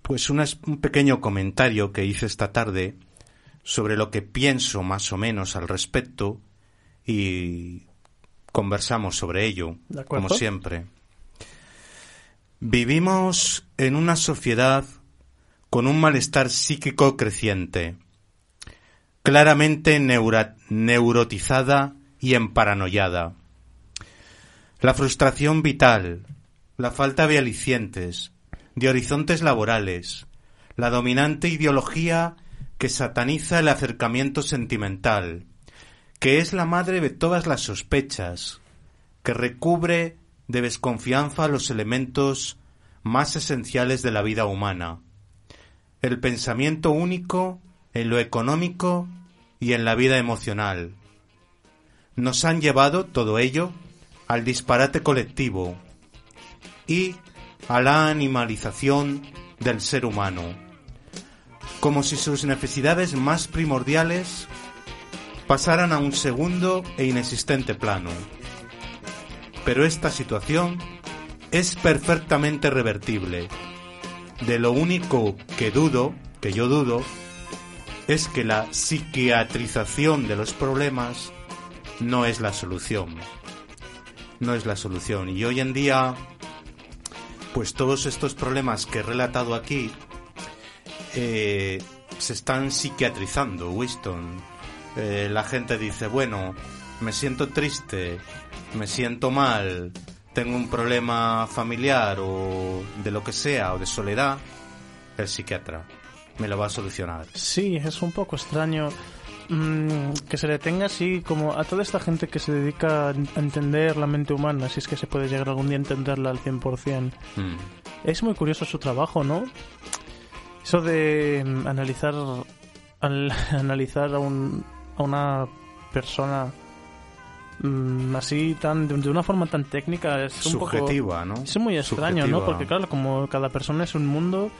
pues un pequeño comentario que hice esta tarde sobre lo que pienso más o menos al respecto y conversamos sobre ello, como siempre. Vivimos en una sociedad con un malestar psíquico creciente, claramente neurotizada y emparanoiada. La frustración vital, la falta de alicientes, de horizontes laborales, la dominante ideología que sataniza el acercamiento sentimental, que es la madre de todas las sospechas, que recubre de desconfianza los elementos más esenciales de la vida humana, el pensamiento único en lo económico y en la vida emocional. Nos han llevado todo ello al disparate colectivo y a la animalización del ser humano, como si sus necesidades más primordiales pasaran a un segundo e inexistente plano. Pero esta situación es perfectamente revertible. De lo único que dudo, que yo dudo, es que la psiquiatrización de los problemas no es la solución. No es la solución. Y hoy en día, pues todos estos problemas que he relatado aquí eh, se están psiquiatrizando, Winston. Eh, la gente dice, bueno, me siento triste, me siento mal, tengo un problema familiar o de lo que sea, o de soledad, el psiquiatra me lo va a solucionar. Sí, es un poco extraño mm, que se le tenga así como a toda esta gente que se dedica a entender la mente humana, si es que se puede llegar algún día a entenderla al 100%. Mm. Es muy curioso su trabajo, ¿no? Eso de mm, analizar al- <laughs> analizar a, un, a una persona mm, así tan de, de una forma tan técnica es un poco es muy extraño, ¿no? Porque claro, como cada persona es un mundo,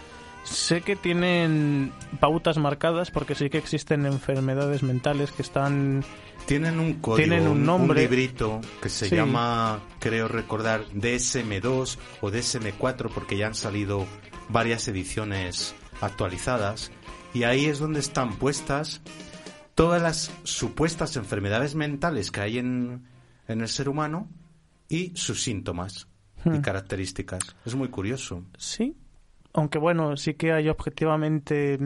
sé que tienen pautas marcadas porque sí que existen enfermedades mentales que están Tienen un código, Tienen un nombre. librito que se Sí. llama, creo recordar, DSM2 o DSM4 porque ya han salido varias ediciones actualizadas y ahí es donde están puestas todas las supuestas enfermedades mentales que hay en, en el ser humano y sus síntomas y Hmm. características. Es muy curioso. Sí, aunque bueno, sí que hay objetivamente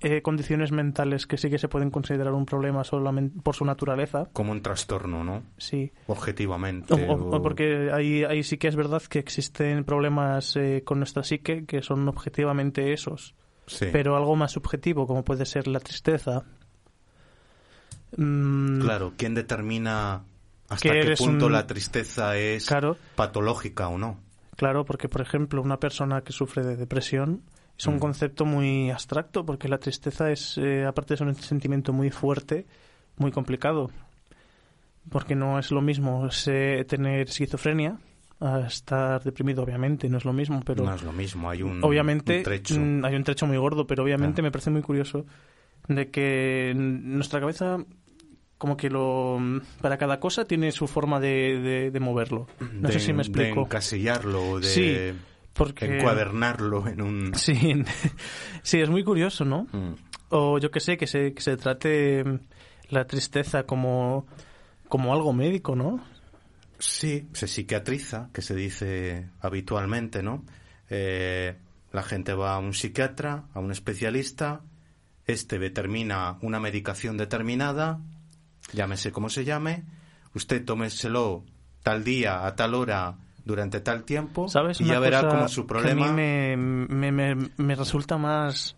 eh, condiciones mentales que sí que se pueden considerar un problema solamente por su naturaleza. Como un trastorno, ¿no? Sí, Objetivamente. O- o- o- porque ahí, ahí sí que es verdad que existen problemas eh, con nuestra psique que son objetivamente esos. Sí. Pero algo más subjetivo, como puede ser la tristeza. mm, Claro, ¿quién determina hasta qué punto un- la tristeza es Claro, patológica o no? Claro, porque por ejemplo una persona que sufre de depresión es un Mm. concepto muy abstracto porque la tristeza es, eh, aparte de ser un sentimiento muy fuerte, muy complicado. Porque no es lo mismo tener esquizofrenia a estar deprimido, obviamente, no es lo mismo, pero... no es lo mismo, hay un, obviamente un trecho. hay un trecho muy gordo, pero obviamente Ah. me parece muy curioso de que nuestra cabeza como que lo para cada cosa tiene su forma de, de- de moverlo. No de, sé si me de explico. encasillarlo, de Sí, Porque encuadernarlo en un... <laughs> sí, sí, es muy curioso, ¿no? Mm, O yo que sé, que se, que se trate mm, la tristeza como, como algo médico, ¿no? Sí, se psiquiatriza, que se dice habitualmente, ¿no? Eh, la gente va a un psiquiatra, a un especialista, este determina una medicación determinada, llámese como se llame, usted tómeselo tal día, a tal hora, durante tal tiempo, ¿Sabes y ya verá cosa cómo su que a mí problema... me, me, me- me resulta más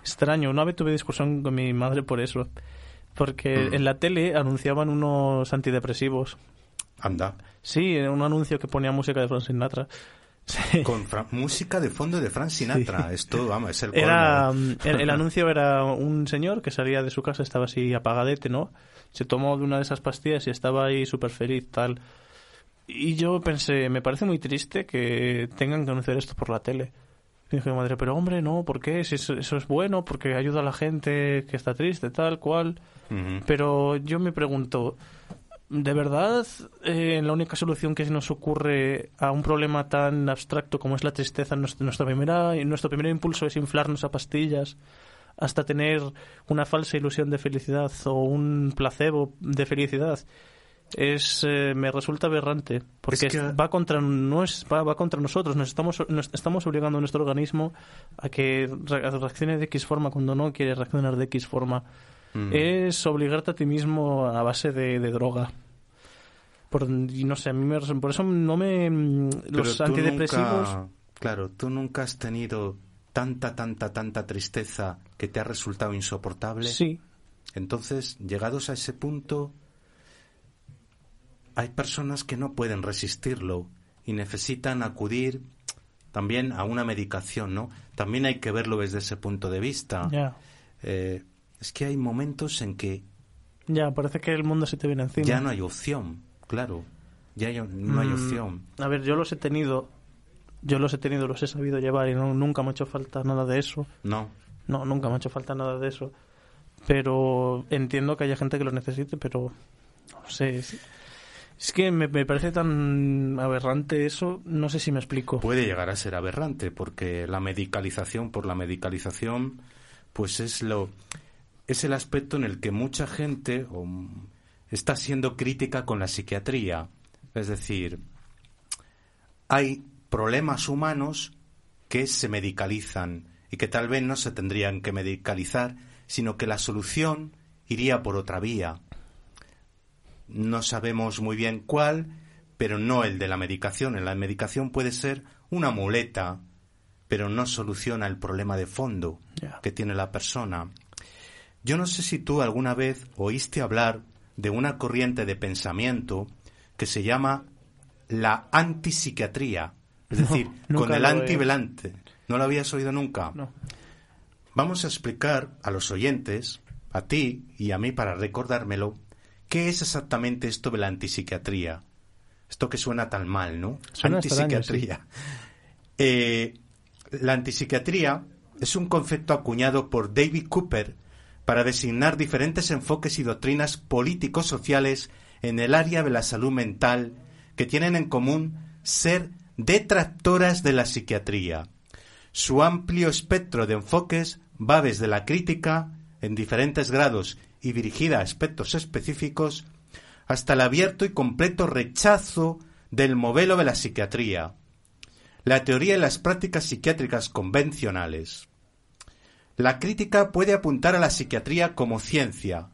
extraño. Una vez tuve discusión con mi madre por eso. Porque Mm. en la tele anunciaban unos antidepresivos. Anda, Sí, en un anuncio que ponía música de Frank Sinatra. <laughs> Sí. con música de fondo de Frank Sinatra. Esto, vamos, es el. Era, mm, el, el <laughs> anuncio era un señor que salía de su casa, estaba así apagadete, ¿no? Se tomó de una de esas pastillas y estaba ahí súper feliz, tal. Y yo pensé, me parece muy triste que tengan que anunciar esto por la tele. Y dije, madre, pero hombre, no, ¿por qué? Si eso, eso es bueno, porque ayuda a la gente que está triste, tal, cual. Pero yo me pregunto, ¿de verdad eh, la única solución que nos ocurre a un problema tan abstracto como es la tristeza, nuestra, nuestra primera, nuestro primer impulso es inflarnos a pastillas hasta tener una falsa ilusión de felicidad o un placebo de felicidad? Es, eh, me resulta aberrante porque Es que- va contra no es, va, va contra nosotros nos estamos nos estamos obligando a nuestro organismo a que re- reaccione de X forma cuando no quiere reaccionar de X forma Mm. es obligarte a ti mismo a base de, de droga. Por, y no sé, a mí me, por eso no me... Pero Los antidepresivos... nunca- claro, tú nunca has tenido tanta, tanta, tanta tristeza que te ha resultado insoportable. Sí, Entonces, llegados a ese punto, hay personas que no pueden resistirlo y necesitan acudir también a una medicación, ¿no? También hay que verlo desde ese punto de vista. ya. Eh, es que hay momentos en que Ya, parece que el mundo se te viene encima. ya no hay opción, claro. Ya hay- no hay Mm, opción. A ver, yo los he tenido... Yo los he tenido, los he sabido llevar y no, nunca me ha hecho falta nada de eso. No. No, nunca me ha hecho falta nada de eso. Pero entiendo que haya gente que lo necesite, pero no sé. Es, es que me, me parece tan aberrante eso, no sé si me explico. puede llegar a ser aberrante porque la medicalización por la medicalización pues es lo es el aspecto en el que mucha gente está siendo crítica con la psiquiatría es decir hay problemas humanos que se medicalizan y que tal vez no se tendrían que medicalizar sino que la solución iría por otra vía no sabemos muy bien cuál, pero no el de la medicación. La medicación puede ser una muleta, pero no soluciona el problema de fondo que tiene la persona. Yo no sé si tú alguna vez oíste hablar de una corriente de pensamiento que se llama la antipsiquiatría, es No, decir, con el lo he- antivelante. ¿No lo habías oído nunca? No. Vamos a explicar a los oyentes, a ti y a mí para recordármelo, qué es exactamente esto de la antipsiquiatría. Esto que suena tan mal, ¿no? Suena extraño, antipsiquiatría. Eh, la antipsiquiatría es un concepto acuñado por David Cooper para designar diferentes enfoques y doctrinas políticos sociales en el área de la salud mental que tienen en común ser detractoras de la psiquiatría. Su amplio espectro de enfoques va desde la crítica, en diferentes grados y dirigida a aspectos específicos, hasta el abierto y completo rechazo del modelo de la psiquiatría, la teoría y las prácticas psiquiátricas convencionales. La crítica puede apuntar a la psiquiatría como ciencia,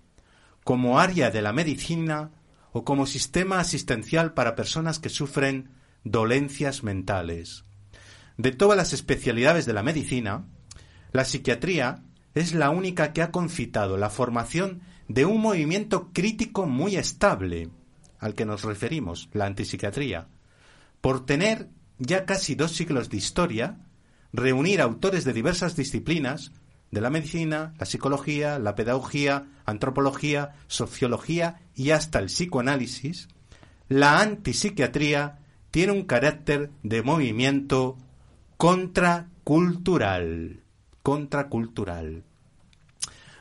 como área de la medicina o como sistema asistencial para personas que sufren dolencias mentales. De todas las especialidades de la medicina, la psiquiatría es la única que ha concitado la formación de un movimiento crítico muy estable, al que nos referimos, la antipsiquiatría, por tener ya casi dos siglos de historia, reunir autores de diversas disciplinas, de la medicina, la psicología, la pedagogía, antropología, sociología y hasta el psicoanálisis, la antipsiquiatría tiene un carácter de movimiento contracultural. Contracultural.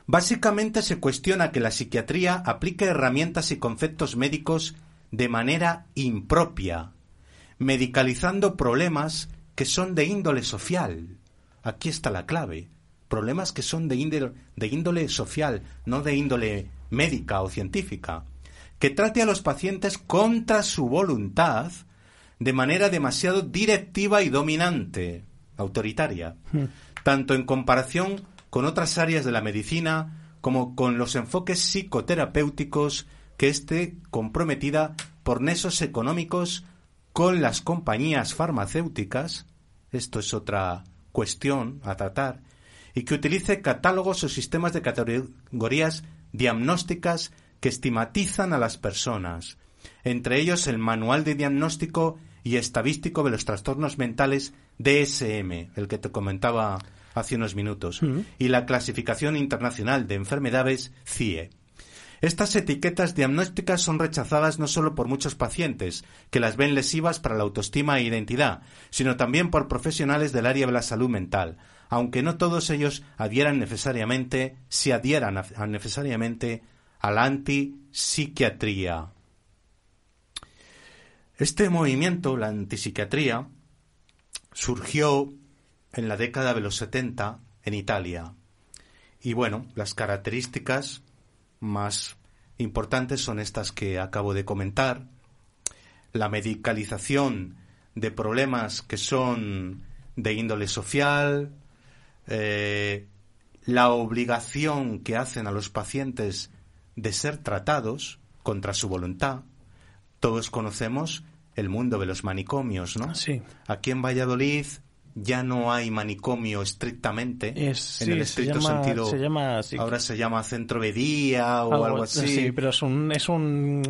Básicamente se cuestiona que la psiquiatría aplique herramientas y conceptos médicos de manera impropia, medicalizando problemas que son de índole social. Aquí está la clave. Problemas que son de índole, de índole social, no de índole médica o científica, que trate a los pacientes contra su voluntad de manera demasiado directiva y dominante, autoritaria, Hmm. tanto en comparación con otras áreas de la medicina como con los enfoques psicoterapéuticos que esté comprometida por nexos económicos con las compañías farmacéuticas, esto es otra cuestión a tratar, y que utilice catálogos o sistemas de categorías diagnósticas que estigmatizan a las personas, entre ellos el Manual de Diagnóstico y Estadístico de los Trastornos Mentales DSM, el que te comentaba hace unos minutos, Mm. y la Clasificación Internacional de Enfermedades CIE. Estas etiquetas diagnósticas son rechazadas no solo por muchos pacientes, que las ven lesivas para la autoestima e identidad, sino también por profesionales del área de la salud mental, aunque no todos ellos adhieran necesariamente, si adhieran a- a necesariamente a la antipsiquiatría. Este movimiento, la antipsiquiatría, surgió en la década de los 70 en Italia. Y bueno, las características más importantes son estas que acabo de comentar. La medicalización de problemas que son de índole social, eh, la obligación que hacen a los pacientes de ser tratados contra su voluntad. Todos conocemos el mundo de los manicomios, ¿no? Sí. Aquí en Valladolid ya no hay manicomio estrictamente, Es, en sí, el se estricto llama, sentido. se llama. Ahora se llama centro de día o algo, así, Sí, pero es un... Es un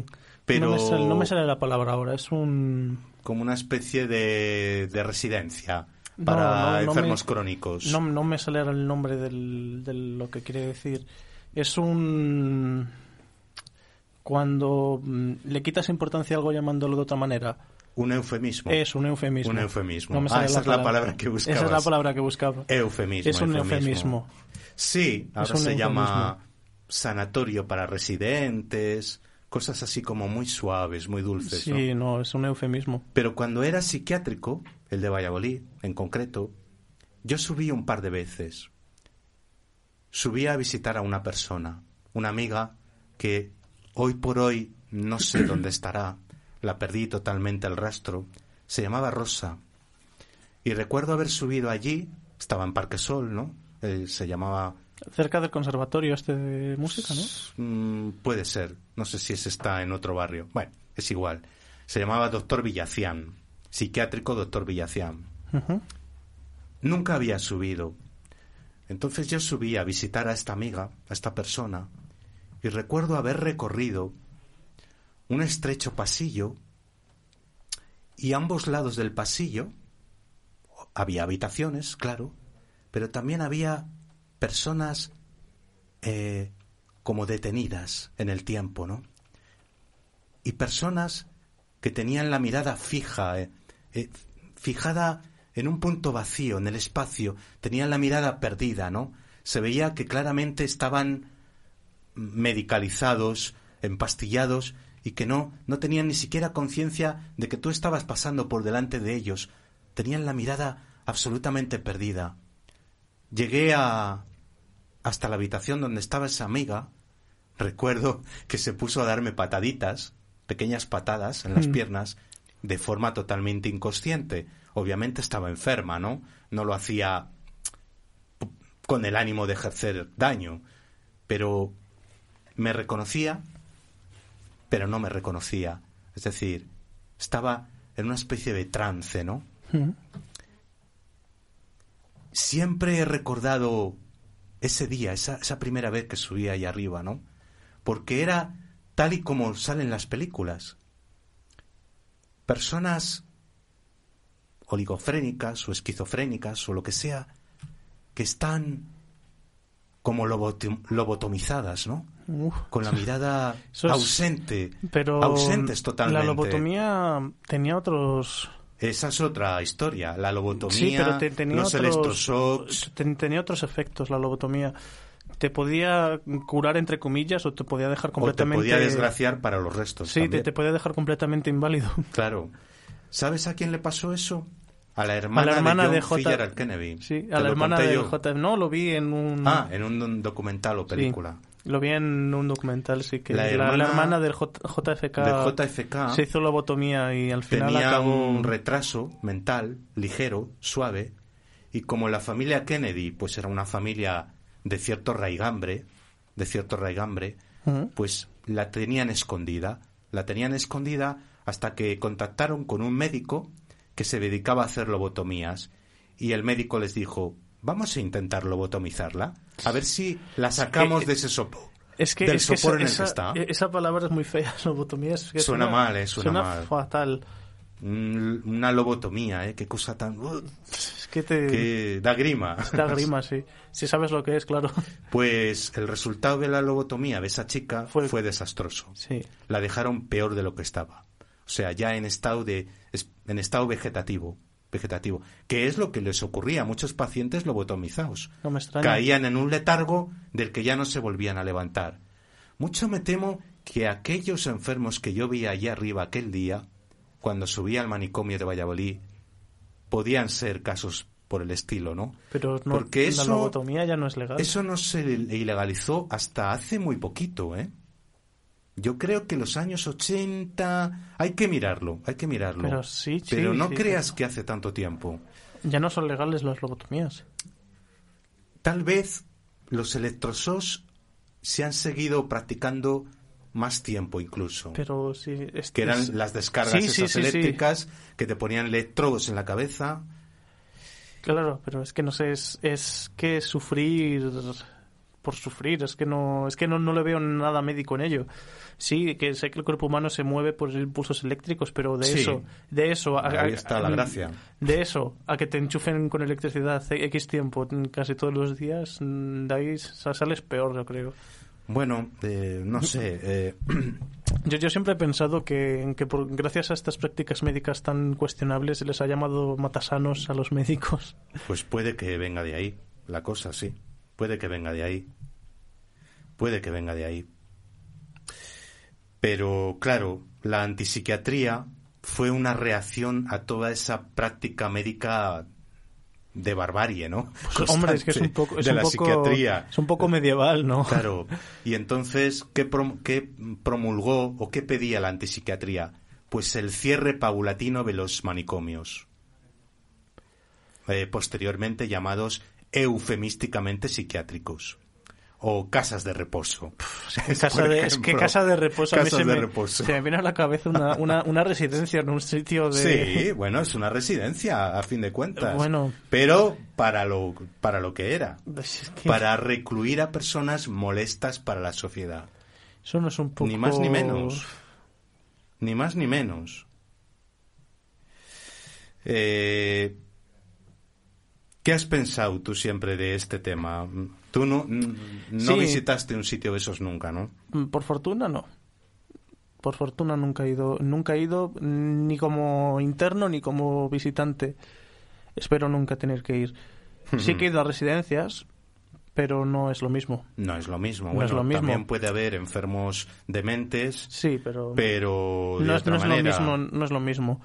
Pero- No, me sale, no me sale la palabra ahora, es un... como una especie de, de residencia para no, no enfermos me- crónicos. No, no me sale ahora el nombre del, de lo que quiere decir. Es un... Cuando mm, le quitas importancia a algo llamándolo de otra manera. Un eufemismo. Es un eufemismo. Un eufemismo. No me Ah, esa es la palabra que Esa es la palabra que buscaba. Eufemismo. es un eufemismo. Sí, ahora se eufemismo. llama sanatorio para residentes, cosas así como muy suaves, muy dulces. ¿no? Sí, no, es un eufemismo. Pero cuando era psiquiátrico, el de Valladolid en concreto, yo subí un par de veces. Subí a visitar a una persona, una amiga que hoy por hoy no sé <clears throat> dónde estará, la perdí totalmente el rastro, se llamaba Rosa. Y recuerdo haber subido allí, estaba en Parque Sol, ¿no? Eh, se llamaba Cerca del conservatorio este de música, ¿no? Mm, puede ser. No sé si ese está en otro barrio. Bueno, es igual. Se llamaba Doctor Villacián. Psiquiátrico Doctor Villacián. Nunca había subido. Entonces yo subí a visitar a esta amiga, a esta persona, y recuerdo haber recorrido un estrecho pasillo y a ambos lados del pasillo había habitaciones, claro, pero también había personas eh, como detenidas en el tiempo, ¿no? Y personas que tenían la mirada fija, eh, eh, fijada en un punto vacío, en el espacio, tenían la mirada perdida, ¿no? Se veía que claramente estaban medicalizados, empastillados y que no, no tenían ni siquiera conciencia de que tú estabas pasando por delante de ellos. Tenían la mirada absolutamente perdida. Llegué a hasta la habitación donde estaba esa amiga. Recuerdo que se puso a darme pataditas, pequeñas patadas en las Mm. piernas, de forma totalmente inconsciente. Obviamente estaba enferma, ¿no? No lo hacía con el ánimo de ejercer daño, pero me reconocía, pero no me reconocía. Es decir, estaba en una especie de trance, ¿no? Siempre he recordado ese día, esa, esa primera vez que subí ahí arriba, ¿no? Porque era tal y como salen las películas. Personas oligofrénicas o esquizofrénicas o lo que sea, que están como lobotom- lobotomizadas, ¿no? Uf. Con la mirada <laughs> es- ausente, Pero ausentes totalmente. la lobotomía tenía otros... Esa es otra historia, la lobotomía, Sí, pero te- tenía los otros... electroshocks, ten- tenía otros efectos la lobotomía. Te podía curar, entre comillas, o te podía dejar o te completamente... podía desgraciar para los restos. Sí, te, te podía dejar completamente inválido. <laughs> Claro. ¿Sabes a quién le pasó eso? A la hermana, a la hermana de de John J. Fitzgerald Kennedy. Sí, a la hermana de yo. J. No, lo vi en un... Ah, en un documental o película. Lo vi en un documental, sí, que La la, la hermana hermana del J- JFK, Del JFK se hizo lobotomía y al final tenía acabó... un retraso mental ligero, suave, y como la familia Kennedy pues era una familia de cierto raigambre, de cierto raigambre, Ujú. pues la tenían escondida, la tenían escondida hasta que contactaron con un médico que se dedicaba a hacer lobotomías y el médico les dijo, "Vamos a intentar lobotomizarla, a ver si la sacamos Eh, de ese sopo." Es que, del es que sopor esa, en el que esa- está. esa palabra es muy fea, <laughs> lobotomía. Es que Suena mal, eh, suena mal. fatal. Mm, Una lobotomía, ¿eh? Qué cosa tan... Es que te que da grima. <laughs> da grima, <laughs> sí. Si sabes lo que es, claro. Pues el resultado de la lobotomía de esa chica fue, Fue- desastroso. Sí. La dejaron peor de lo que estaba. O sea, ya en estado de es- en estado vegetativo, vegetativo, que es lo que les ocurría a muchos pacientes lobotomizados. No me. Caían en un letargo del que ya no se volvían a levantar. Mucho me temo que aquellos enfermos que yo vi allá arriba aquel día, cuando subí al manicomio de Valladolid, podían ser casos por el estilo, ¿no? Pero no, Porque la eso- lobotomía ya no es legal. Eso no se ilegalizó hasta hace muy poquito, ¿eh? Yo creo que los años 80... Hay que mirarlo, hay que mirarlo. Pero sí, sí, Pero no sí, creas que hace tanto tiempo. Ya no son legales las lobotomías. Tal vez los electrosos se han seguido practicando más tiempo incluso. Pero sí. es- que eran las descargas Sí, esas sí. eléctricas que te ponían electrodos en la cabeza. Claro, pero es que no sé, es, es que sufrir por sufrir, es que no es que no, no le veo nada médico en ello. Sí, que sé que el cuerpo humano se mueve por impulsos eléctricos, pero de Sí. eso, de eso a, Ahí a- está la gracia. De eso a que te enchufen con electricidad X tiempo casi todos los días, de ahí sa- sales peor, yo creo. Bueno, eh, no sé. eh, <clears throat> Yo, yo siempre he pensado que, que por, gracias a estas prácticas médicas tan cuestionables se les ha llamado matasanos a los médicos. Pues puede que venga de ahí, la cosa, sí. Puede que venga de ahí. Puede que venga de ahí. Pero, claro, la antipsiquiatría fue una reacción a toda esa práctica médica de barbarie, ¿no? <laughs> Pues, hombre, es que es un poco, es de un la poco, psiquiatría. es un poco medieval, ¿no? Claro. <laughs> Y entonces, ¿qué, prom- qué promulgó o qué pedía la antipsiquiatría? Pues el cierre paulatino de los manicomios. Eh, posteriormente llamados eufemísticamente psiquiátricos. O casas de reposo. <laughs> Casa Por de, es que ejemplo. casa de reposo. a mí se, de me, reposo. se me viene a la cabeza una, una, una residencia en un sitio de... Sí, bueno, es una residencia, a fin de cuentas. Bueno. Pero para lo, para lo que era. Es que Para recluir a personas molestas para la sociedad. Eso no es un poco... Ni más ni menos. Ni más ni menos. Eh, ¿Qué has pensado tú siempre de este tema? Tú no, no Sí. visitaste un sitio de esos nunca, ¿no? Mm, Por fortuna no. Por fortuna nunca he ido, nunca he ido ni como interno ni como visitante. Espero nunca tener que ir. <laughs> Sí que he ido a residencias, pero no es lo mismo. No es lo mismo. No bueno, es lo mismo. también puede haber enfermos dementes, Sí, pero, pero de no, es, otra no es lo mismo. No es lo mismo.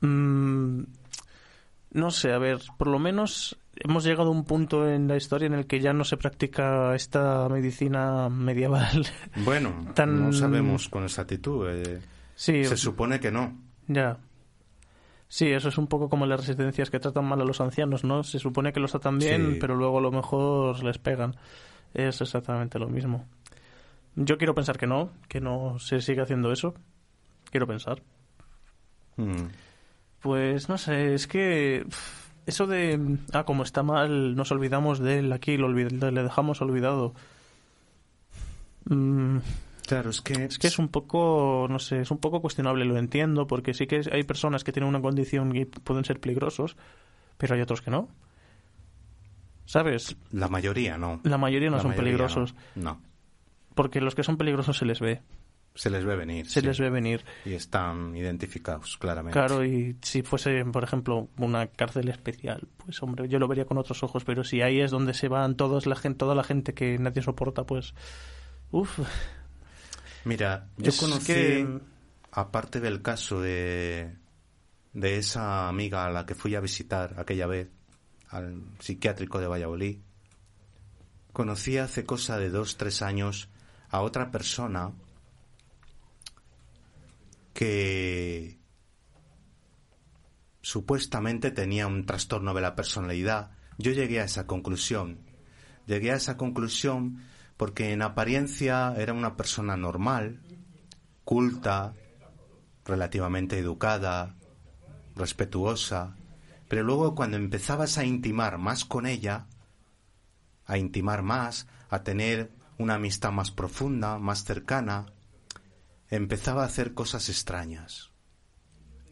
Mm, no sé, a ver, por lo menos hemos llegado a un punto en la historia en el que ya no se practica esta medicina medieval. Bueno, <laughs> Tan- no sabemos con exactitud. eh, sí, se supone que no. Ya. Sí, eso es un poco como las residencias que tratan mal a los ancianos, ¿no? Se supone que los tratan bien, Sí. pero luego a lo mejor les pegan. Es exactamente lo mismo. Yo quiero pensar que no, que no se sigue haciendo eso. Quiero pensar. Mm. Pues no sé, es que eso de, ah, como está mal, nos olvidamos de él aquí, lo olvid- le dejamos olvidado. Mm, Claro, es que... es que es un poco, no sé, es un poco cuestionable, lo entiendo, porque sí que hay personas que tienen una condición y pueden ser peligrosos, pero hay otros que no. ¿Sabes? La mayoría no. La mayoría no La son mayoría peligrosos, No. no. porque los que son peligrosos se les ve, Se les ve venir. se sí. les ve venir. Y están identificados, claramente. Claro, y si fuese, por ejemplo, una cárcel especial, pues hombre, yo lo vería con otros ojos, pero si ahí es donde se van todos la gente, toda la gente que nadie soporta, pues uff, Mira, yo Es conocí, que- aparte del caso de, de esa amiga a la que fui a visitar aquella vez, al psiquiátrico de Valladolid, conocí hace cosa de dos, tres años a otra persona que supuestamente tenía un trastorno de la personalidad. Yo llegué a esa conclusión. Llegué a esa conclusión porque en apariencia era una persona normal, culta, relativamente educada, respetuosa, pero luego cuando empezabas a intimar más con ella, a intimar más, a tener una amistad más profunda, más cercana, empezaba a hacer cosas extrañas.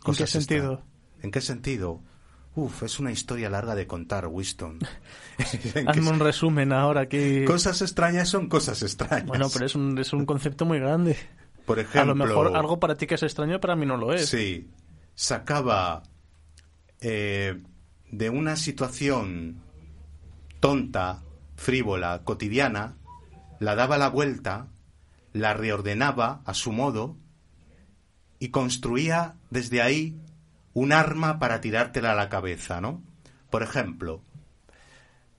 ¿En qué sentido? ¿En qué sentido? Uf, es una historia larga de contar, Winston. <laughs> Hazme un resumen ahora aquí. Cosas extrañas son cosas extrañas. Bueno, pero es un, es un concepto muy grande. Por ejemplo... A lo mejor algo para ti que es extraño, para mí no lo es. Sí. Sacaba eh, de una situación tonta, frívola, cotidiana, la daba la vuelta, la reordenaba a su modo y construía desde ahí un arma para tirártela a la cabeza, ¿no? Por ejemplo,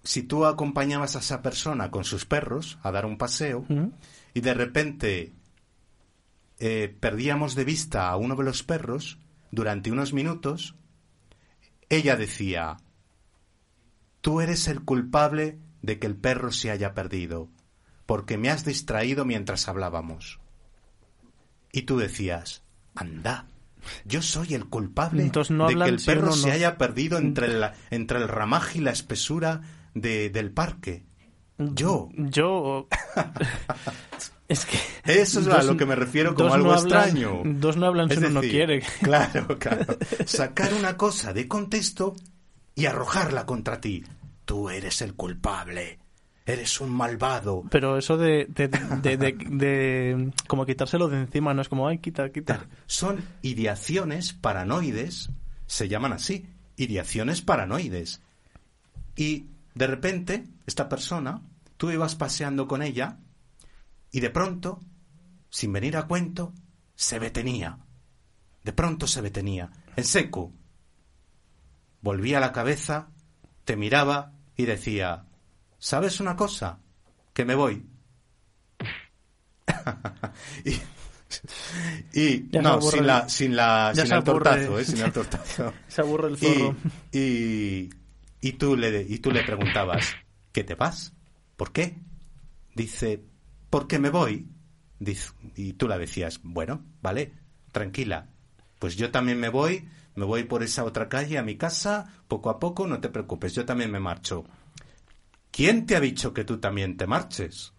si tú acompañabas a esa persona con sus perros a dar un paseo y de repente eh, perdíamos de vista a uno de los perros durante unos minutos, ella decía, tú eres el culpable de que el perro se haya perdido, porque me has distraído mientras hablábamos. Y tú decías, anda, yo soy el culpable de que el perro se haya perdido entre, la, entre el ramaje y la espesura de, del parque. Yo. Yo. <laughs> es que. Eso es a lo que me refiero como algo extraño. Dos no hablan si uno no quiere. <laughs> Claro, claro. Sacar una cosa de contexto y arrojarla contra ti. Tú eres el culpable eres un malvado. Pero eso de, de, de, de, como quitárselo de encima, no es como, ay, quita, quita. Son ideaciones paranoides, se llaman así, ideaciones paranoides. Y de repente, esta persona, tú ibas paseando con ella y de pronto, sin venir a cuento, se detenía. De pronto se detenía, en seco. Volvía la cabeza, te miraba y decía, ¿sabes una cosa? Que me voy. <laughs> y, no, sin la, sin la, sin el tortazo, ¿eh? Sin el <laughs> tortazo. se aburre el zorro. Y, y, tú le, y tú le preguntabas, ¿qué te vas? ¿Por qué? Dice, porque me voy. Dice, y tú la decías, bueno, vale, tranquila. Pues yo también me voy, me voy por esa otra calle a mi casa, poco a poco, no te preocupes, yo también me marcho. ¿Quién te ha dicho que tú también te marches?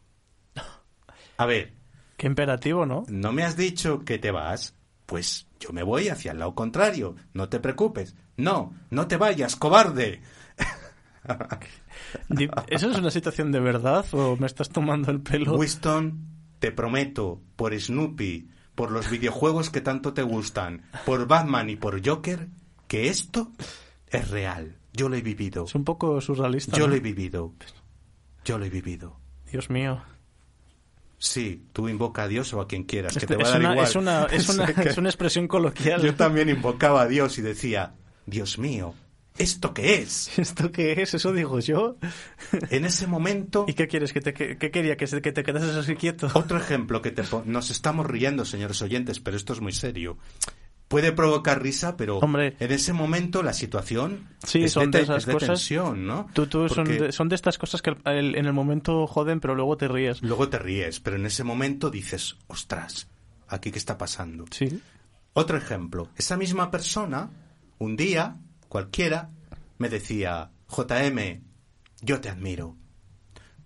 A ver. Qué imperativo, ¿no? ¿No me has dicho que te vas? Pues yo me voy hacia el lado contrario. No te preocupes. No, no te vayas, cobarde. ¿Eso es una situación de verdad o me estás tomando el pelo? Winston, te prometo, por Snoopy, por los videojuegos que tanto te gustan, por Batman y por Joker, que esto es real. Yo lo he vivido. Es un poco surrealista. Yo lo he vivido. Yo lo he vivido. Dios mío. Sí, tú invoca a Dios o a quien quieras, que este te va a dar igual. <laughs> Es una, es, una, es una expresión coloquial. Yo también invocaba a Dios y decía, Dios mío, ¿esto qué es? <laughs> ¿Esto qué es? Eso digo yo. <laughs> En ese momento... ¿Y qué quieres? ¿Que te, qué quería? ¿Que, ¿Que te quedases así quieto? Otro ejemplo que te... Nos estamos riendo, señores oyentes, pero esto es muy serio puede provocar risa, pero Hombre, en ese momento la situación sí, es son de, de esas de cosas, tensión, ¿no? Tú, tú son, de, son, de, estas cosas que el, en el momento joden, pero luego te ríes. Luego te ríes, pero en ese momento dices, ostras, ¿aquí qué está pasando? Sí. Otro ejemplo, esa misma persona, un día, cualquiera, me decía, JM, yo te admiro,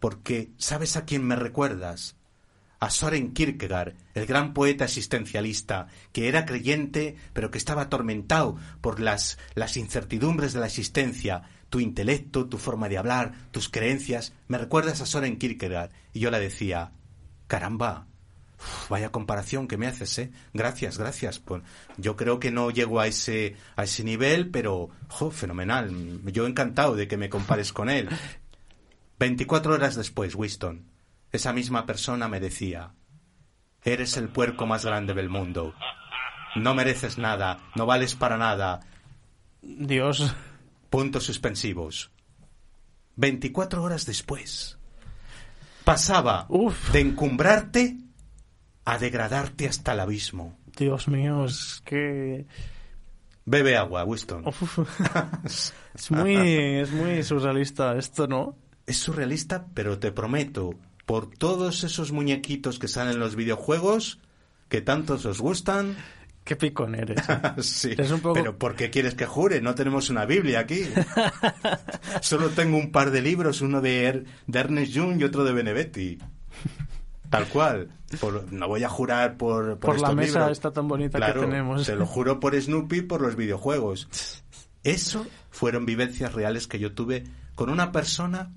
porque ¿sabes a quién me recuerdas? A Soren Kierkegaard, el gran poeta existencialista, que era creyente pero que estaba atormentado por las, las incertidumbres de la existencia, tu intelecto, tu forma de hablar, tus creencias, me recuerdas a Soren Kierkegaard. Y yo le decía, caramba, vaya comparación que me haces, ¿eh? Gracias, gracias. Pues yo creo que no llego a ese, a ese nivel, pero, jo, fenomenal. Yo encantado de que me compares con él. <laughs> Veinticuatro horas después, Winston, esa misma persona me decía, eres el puerco más grande del mundo. No mereces nada, no vales para nada. Dios. Puntos suspensivos. Veinticuatro horas después. pasaba Uf. de encumbrarte a degradarte hasta el abismo. Dios mío, es que... Bebe agua, Winston. <laughs> Es, muy, es muy surrealista esto, ¿no? Es surrealista, pero te prometo, por todos esos muñequitos que salen en los videojuegos, que tantos os gustan, Qué picón eres. ¿eh? <laughs> sí, Es un poco- pero ¿por qué quieres que jure? No tenemos una Biblia aquí. <laughs> Solo tengo un par de libros, uno de, Er- de Ernest Jung y otro de Benedetti. Tal cual. Por- no voy a jurar por, por, Por la mesa libros. esta tan bonita Claro, que tenemos. Te lo juro por Snoopy por los videojuegos. <laughs> Eso fueron vivencias reales que yo tuve con una persona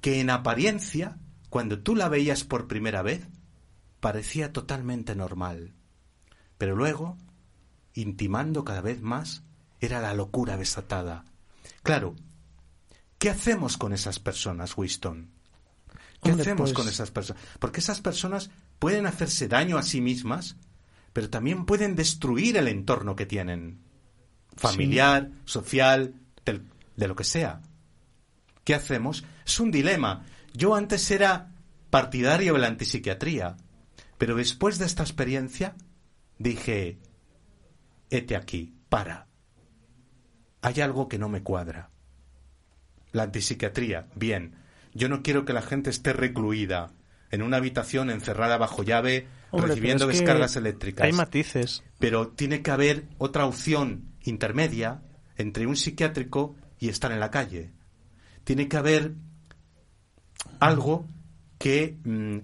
que en apariencia, cuando tú la veías por primera vez, parecía totalmente normal. Pero luego, intimando cada vez más, era la locura desatada. Claro, ¿qué hacemos con esas personas, Winston? ¿Qué Hombre, hacemos pues- con esas personas? Porque esas personas pueden hacerse daño a sí mismas, pero también pueden destruir el entorno que tienen. Familiar, social, del- de lo que sea. ¿Qué hacemos? Es un dilema. Yo antes era partidario de la antipsiquiatría, pero después de esta experiencia dije, hete aquí, para. Hay algo que no me cuadra. La antipsiquiatría, bien. Yo no quiero que la gente esté recluida en una habitación encerrada bajo llave, Hombre, recibiendo descargas eléctricas. Hay matices. Pero tiene que haber otra opción intermedia entre un psiquiátrico y estar en la calle. Tiene que haber algo que mm,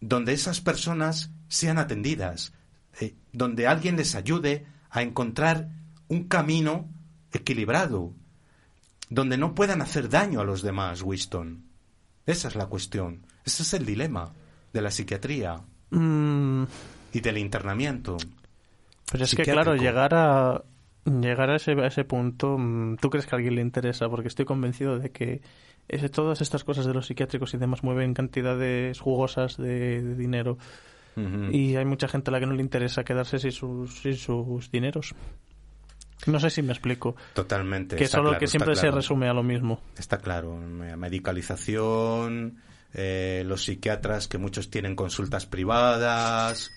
donde esas personas sean atendidas, eh, donde alguien les ayude a encontrar un camino equilibrado, donde no puedan hacer daño a los demás, Winston. Esa es la cuestión. Ese es el dilema de la psiquiatría Mm, y del internamiento. pero es que, claro, llegar a llegar a ese, a ese punto, mm, ¿tú crees que a alguien le interesa? Porque estoy convencido de que ese- todas estas cosas de los psiquiátricos y demás mueven cantidades jugosas de, de dinero y hay mucha gente a la que no le interesa quedarse sin sus, sin sus dineros. No sé si me explico. Totalmente. que solo claro, que siempre se resume a lo mismo. Está claro. me- Medicalización, eh, los psiquiatras que muchos tienen consultas privadas,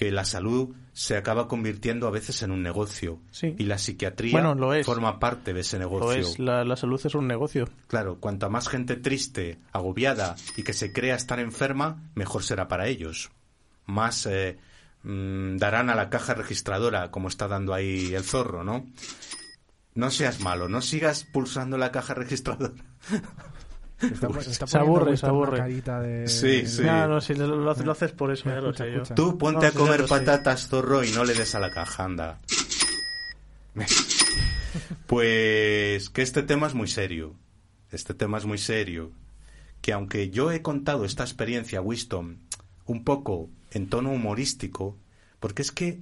que la salud se acaba convirtiendo a veces en un negocio. Sí. Y la psiquiatría Bueno, lo es. forma parte de ese Lo negocio. es, la, la salud es un negocio. Claro, cuanta más gente triste, agobiada y que se crea estar enferma, mejor será para ellos. Más eh, mm, darán a la caja registradora, como está dando ahí el zorro, ¿no? No seas malo, no sigas pulsando la caja registradora. <laughs> Está- está Se aburre, se aburre. carita de- Sí, sí. No, no, si lo, lo haces- lo haces por eso, ya lo Escucha, sé yo. Tú ponte No, a comer lo sé. patatas, zorro, y no le des a la caja, anda. Pues que este tema es muy serio. Este tema es muy serio. Que aunque yo he contado esta experiencia, Winston, un poco en tono humorístico, porque es que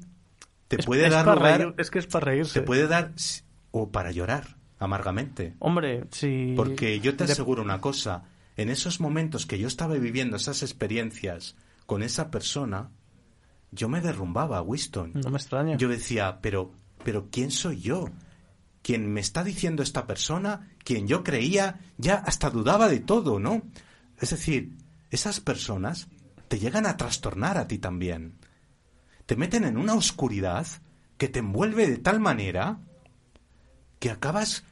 te Es- puede es dar para lugar, reír- es que es para reírse. te puede dar o para llorar amargamente. Hombre, si... Porque yo te aseguro una cosa, en esos momentos que yo estaba viviendo esas experiencias con esa persona, yo me derrumbaba, Winston. No me extraña. Yo decía, pero, pero ¿quién soy yo? Quien me está diciendo esta persona, quien yo creía, ya hasta dudaba de todo, ¿no? Es decir, esas personas te llegan a trastornar a ti también. Te meten en una oscuridad que te envuelve de tal manera que acabas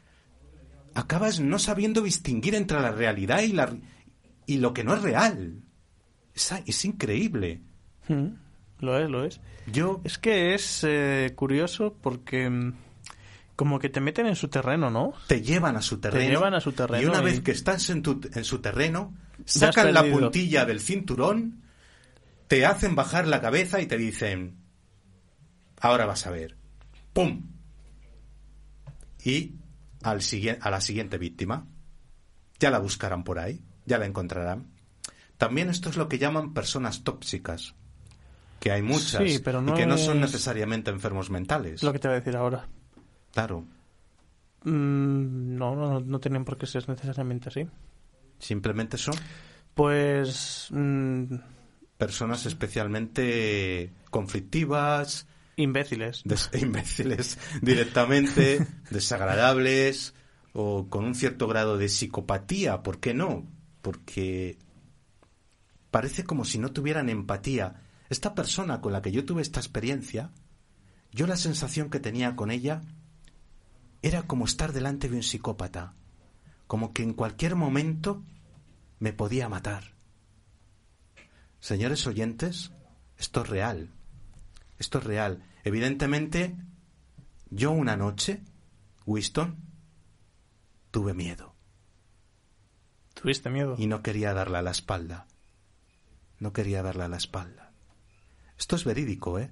acabas no sabiendo distinguir entre la realidad y la y lo que no es real. Es, es increíble. Mm, Lo es, lo es. Yo Es que es eh, curioso porque mm, como que te meten en su terreno, ¿no? te llevan a su terreno. llevan a su terreno Y una y- vez que estás en, tu- en su terreno, sacan la puntilla del cinturón, te hacen bajar la cabeza y te dicen, ahora vas a ver. ¡Pum! Y al a la siguiente víctima, ya la buscarán por ahí, ya la encontrarán. También esto es lo que llaman personas tóxicas, que hay muchas Sí, pero no y que no son es- necesariamente enfermos mentales. Es lo que te voy a decir ahora. Claro, Mm, no, no, no tienen por qué ser necesariamente así. simplemente son Pues mm, personas especialmente conflictivas, imbéciles. des- <laughs> imbéciles directamente, <laughs> desagradables o con un cierto grado de psicopatía. ¿Por qué no? Porque parece como si no tuvieran empatía. Esta persona con la que yo tuve esta experiencia, yo la sensación que tenía con ella era como estar delante de un psicópata, como que en cualquier momento me podía matar. Señores oyentes, esto es real. Esto es real. Evidentemente, yo una noche, Winston, tuve miedo. ¿Tuviste miedo? Y no quería darle a la espalda. No quería darle a la espalda. Esto es verídico, ¿eh?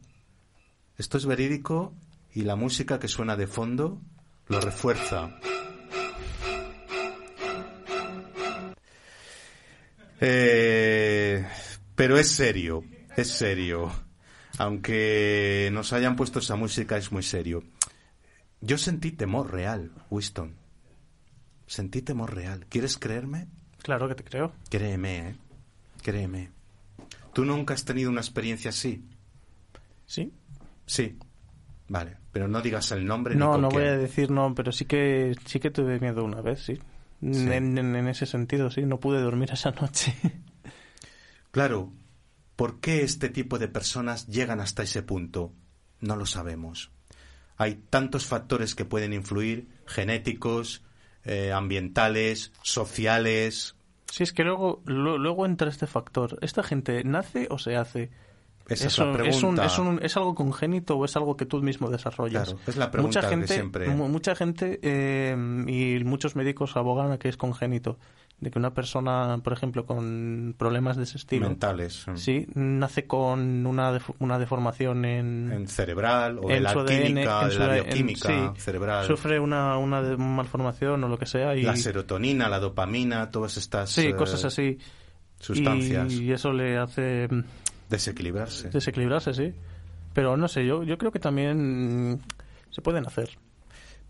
Esto es verídico y la música que suena de fondo lo refuerza. Eh, pero es serio, es serio. Aunque nos hayan puesto esa música, es muy serio. Yo sentí temor real, Winston. Sentí temor real. ¿Quieres creerme? Claro que te creo. Créeme, ¿eh? Créeme. ¿Tú nunca has tenido una experiencia así? Sí. Sí. Vale, pero no digas el nombre. No, ni no voy a decir no, pero sí que sí que tuve miedo una vez, sí. Sí. En, en- en ese sentido, sí. No pude dormir esa noche. Claro, ¿por qué este tipo de personas llegan hasta ese punto? No lo sabemos. Hay tantos factores que pueden influir, genéticos, eh, ambientales, sociales. sí, es que luego, lu- luego entra este factor. ¿Esta gente nace o se hace? Esa es la un- pregunta. es, un- es algo congénito o es algo que tú mismo desarrollas? Claro, es la pregunta mucha gente, siempre- mu- Mucha gente eh, y muchos médicos abogan a que es congénito. De que una persona, por ejemplo, con problemas de ese estilo, mentales. mm, sí, nace con una, def- una deformación en, En cerebral o en la química, de la bioquímica sí. cerebral. Sufre una, una malformación o lo que sea. Y, La serotonina, la dopamina, todas estas sí, eh, cosas así. sustancias. Y, eso le hace mm, Desequilibrarse. desequilibrarse, sí. Pero no sé, yo, yo creo que también se pueden hacer.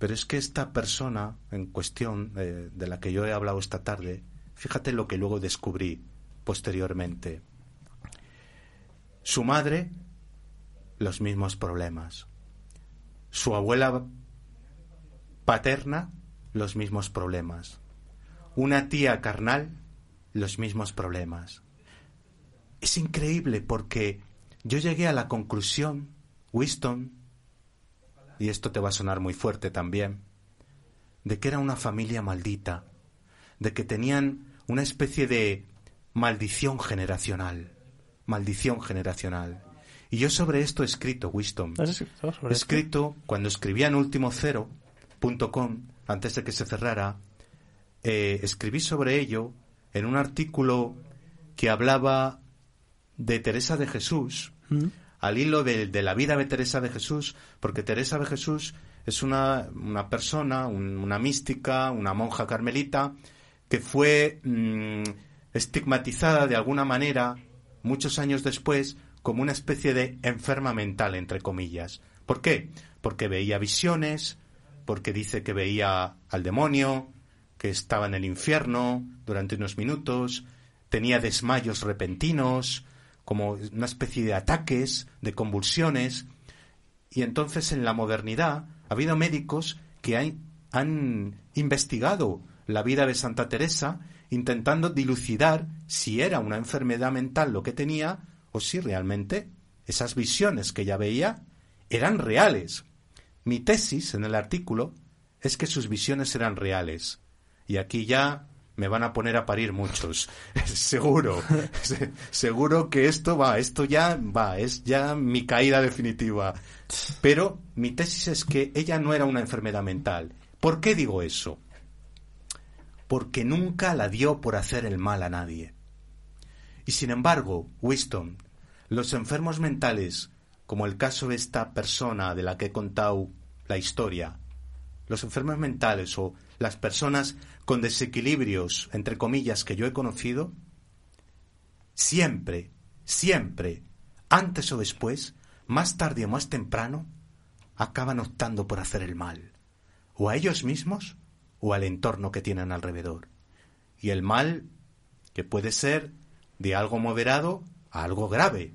Pero es que esta persona en cuestión eh, de la que yo he hablado esta tarde, fíjate lo que luego descubrí posteriormente. Su madre, los mismos problemas. Su abuela paterna, los mismos problemas. Una tía carnal, los mismos problemas. Es increíble porque yo llegué a la conclusión, Winston, y esto te va a sonar muy fuerte también, de que era una familia maldita, de que tenían una especie de maldición generacional, maldición generacional. Y yo sobre esto he escrito, Winston. ¿Has escrito sobre He esto? escrito, cuando escribía en ultimocero.com, antes de que se cerrara, eh, escribí sobre ello en un artículo que hablaba de Teresa de Jesús, ¿Mm? Al hilo de, la vida de Teresa de Jesús, porque Teresa de Jesús es una, persona, un- una mística, una monja carmelita, que fue mm, estigmatizada de alguna manera muchos años después como una especie de enferma mental, entre comillas. ¿Por qué? Porque veía visiones, porque dice que veía al demonio, que estaba en el infierno durante unos minutos, tenía desmayos repentinos, como una especie de ataques, de convulsiones, y entonces en la modernidad ha habido médicos que han, investigado la vida de Santa Teresa intentando dilucidar si era una enfermedad mental lo que tenía o si realmente esas visiones que ella veía eran reales. Mi tesis en el artículo es que sus visiones eran reales. Y aquí ya me van a poner a parir muchos. <laughs> seguro. Se- seguro que esto va, esto ya va, es ya mi caída definitiva. Pero mi tesis es que ella no era una enfermedad mental. ¿Por qué digo eso? Porque nunca la dio por hacer el mal a nadie. Y sin embargo, Winston, los enfermos mentales, como el caso de esta persona de la que he contado la historia, los enfermos mentales o las personas con desequilibrios, entre comillas, que yo he conocido, siempre, siempre, antes o después, más tarde o más temprano, acaban optando por hacer el mal, o a ellos mismos o al entorno que tienen alrededor. Y el mal, que puede ser de algo moderado a algo grave,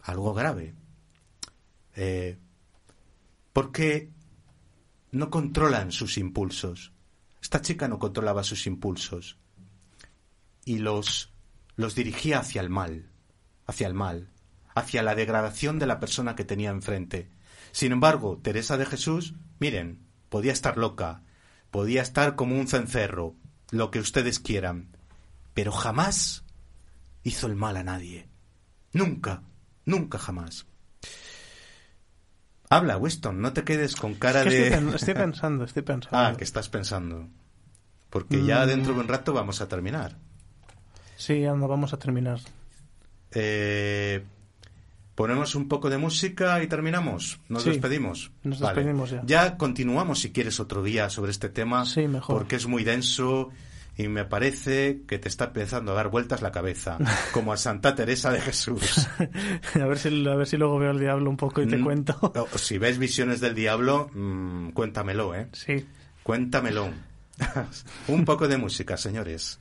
algo grave. Eh, porque no controlan sus impulsos. Esta chica no controlaba sus impulsos. Y los los dirigía hacia el mal, hacia el mal, hacia la degradación de la persona que tenía enfrente. Sin embargo, Teresa de Jesús, miren, podía estar loca, podía estar como un cencerro, lo que ustedes quieran, pero jamás hizo el mal a nadie. Nunca, nunca jamás. Habla, Winston, no te quedes con cara Es que de... estoy, pen- estoy <laughs> pensando, estoy pensando. Ah, que estás pensando. Porque ya Mm. dentro de un rato vamos a terminar. Sí, anda, vamos a terminar. Eh, Ponemos un poco de música y terminamos. Nos Sí, despedimos. nos Vale. despedimos ya. Ya continuamos si quieres otro día sobre este tema. Sí, mejor. Porque es muy denso y me parece que te está empezando a dar vueltas la cabeza. <laughs> como a Santa Teresa de Jesús. <laughs> a, ver si, a ver si luego veo al diablo un poco y te Mm, cuento. Si ves visiones del diablo, mm, cuéntamelo, ¿eh? Sí. Cuéntamelo. <laughs> un poco de música, señores.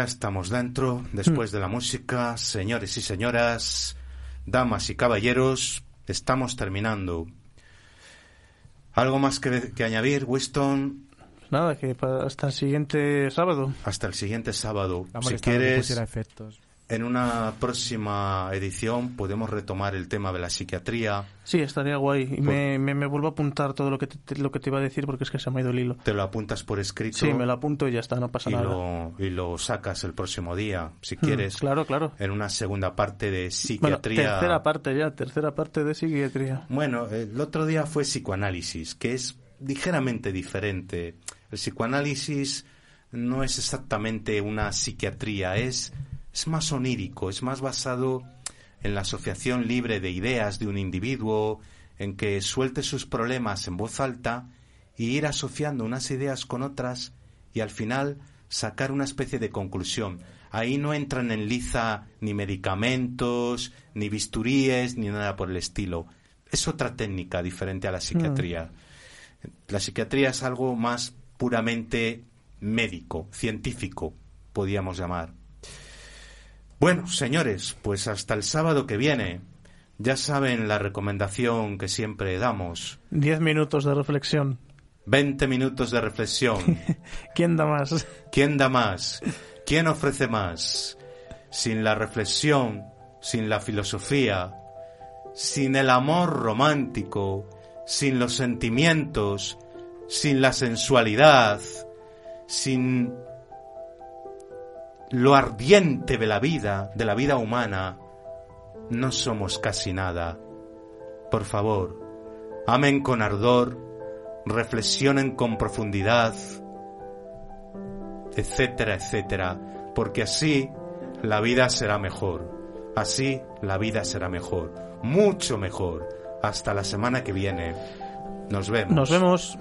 Ya estamos dentro, después de la música, señores y señoras, damas y caballeros, estamos terminando. ¿Algo más que, que añadir, Winston? Nada, que hasta el siguiente sábado. Hasta el siguiente sábado. Ha Si quieres, efectos. En una próxima edición podemos retomar el tema de la psiquiatría. Sí, estaría guay. Y me, me, me vuelvo a apuntar todo lo que te, lo que te iba a decir porque es que se me ha ido el hilo. Te lo apuntas por escrito Sí, me lo apunto y ya está, no pasa y, nada. lo, y lo sacas el próximo día, si Mm, quieres, Claro, claro. en una segunda parte de Bueno, psiquiatría. tercera parte ya, tercera parte de psiquiatría. Bueno, el otro día fue psicoanálisis, que es ligeramente diferente. El psicoanálisis no es exactamente una psiquiatría, es, es más onírico, es más basado en la asociación libre de ideas de un individuo, en que suelte sus problemas en voz alta y ir asociando unas ideas con otras y al final sacar una especie de conclusión. Ahí no entran en liza ni medicamentos, ni bisturíes, ni nada por el estilo. Es otra técnica diferente a la psiquiatría. La psiquiatría es algo más puramente médico, científico, podríamos llamar. Bueno, señores, pues hasta el sábado que viene. Ya saben la recomendación que siempre damos. Diez minutos de reflexión. 20 minutos de reflexión. <laughs> ¿Quién da más? ¿Quién da más? ¿Quién ofrece más? Sin la reflexión, sin la filosofía, sin el amor romántico, sin los sentimientos, sin la sensualidad, sin lo ardiente de la vida, de la vida humana, no somos casi nada. Por favor, amen con ardor, reflexionen con profundidad, etcétera, etcétera, porque así la vida será mejor. Así la vida será mejor, mucho mejor. Hasta la semana que viene. Nos vemos. Nos vemos.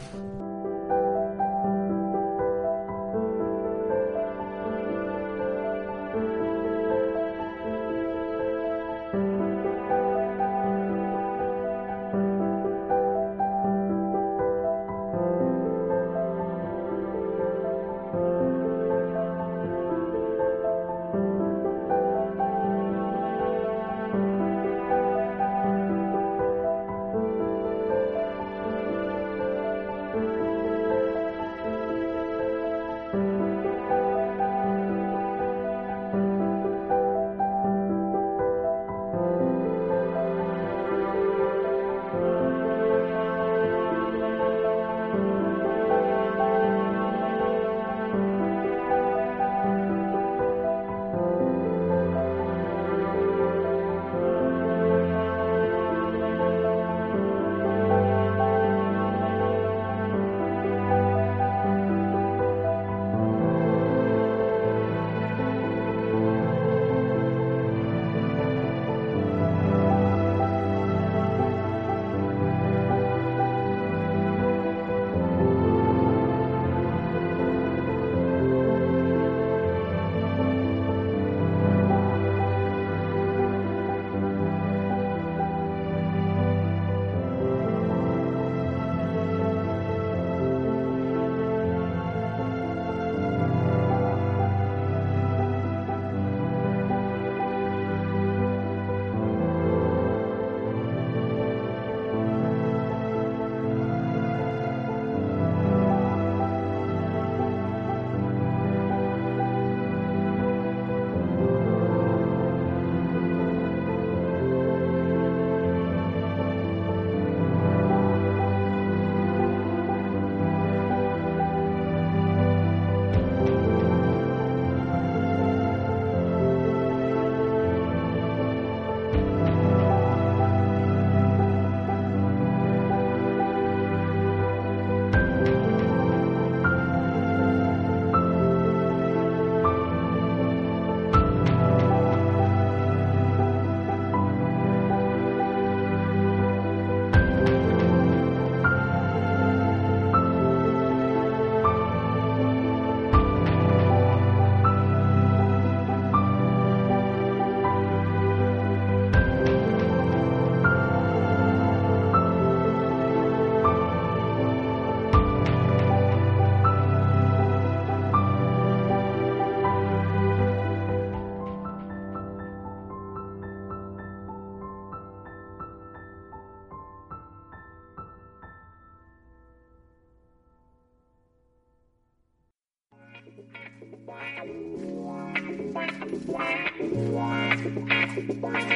Bye.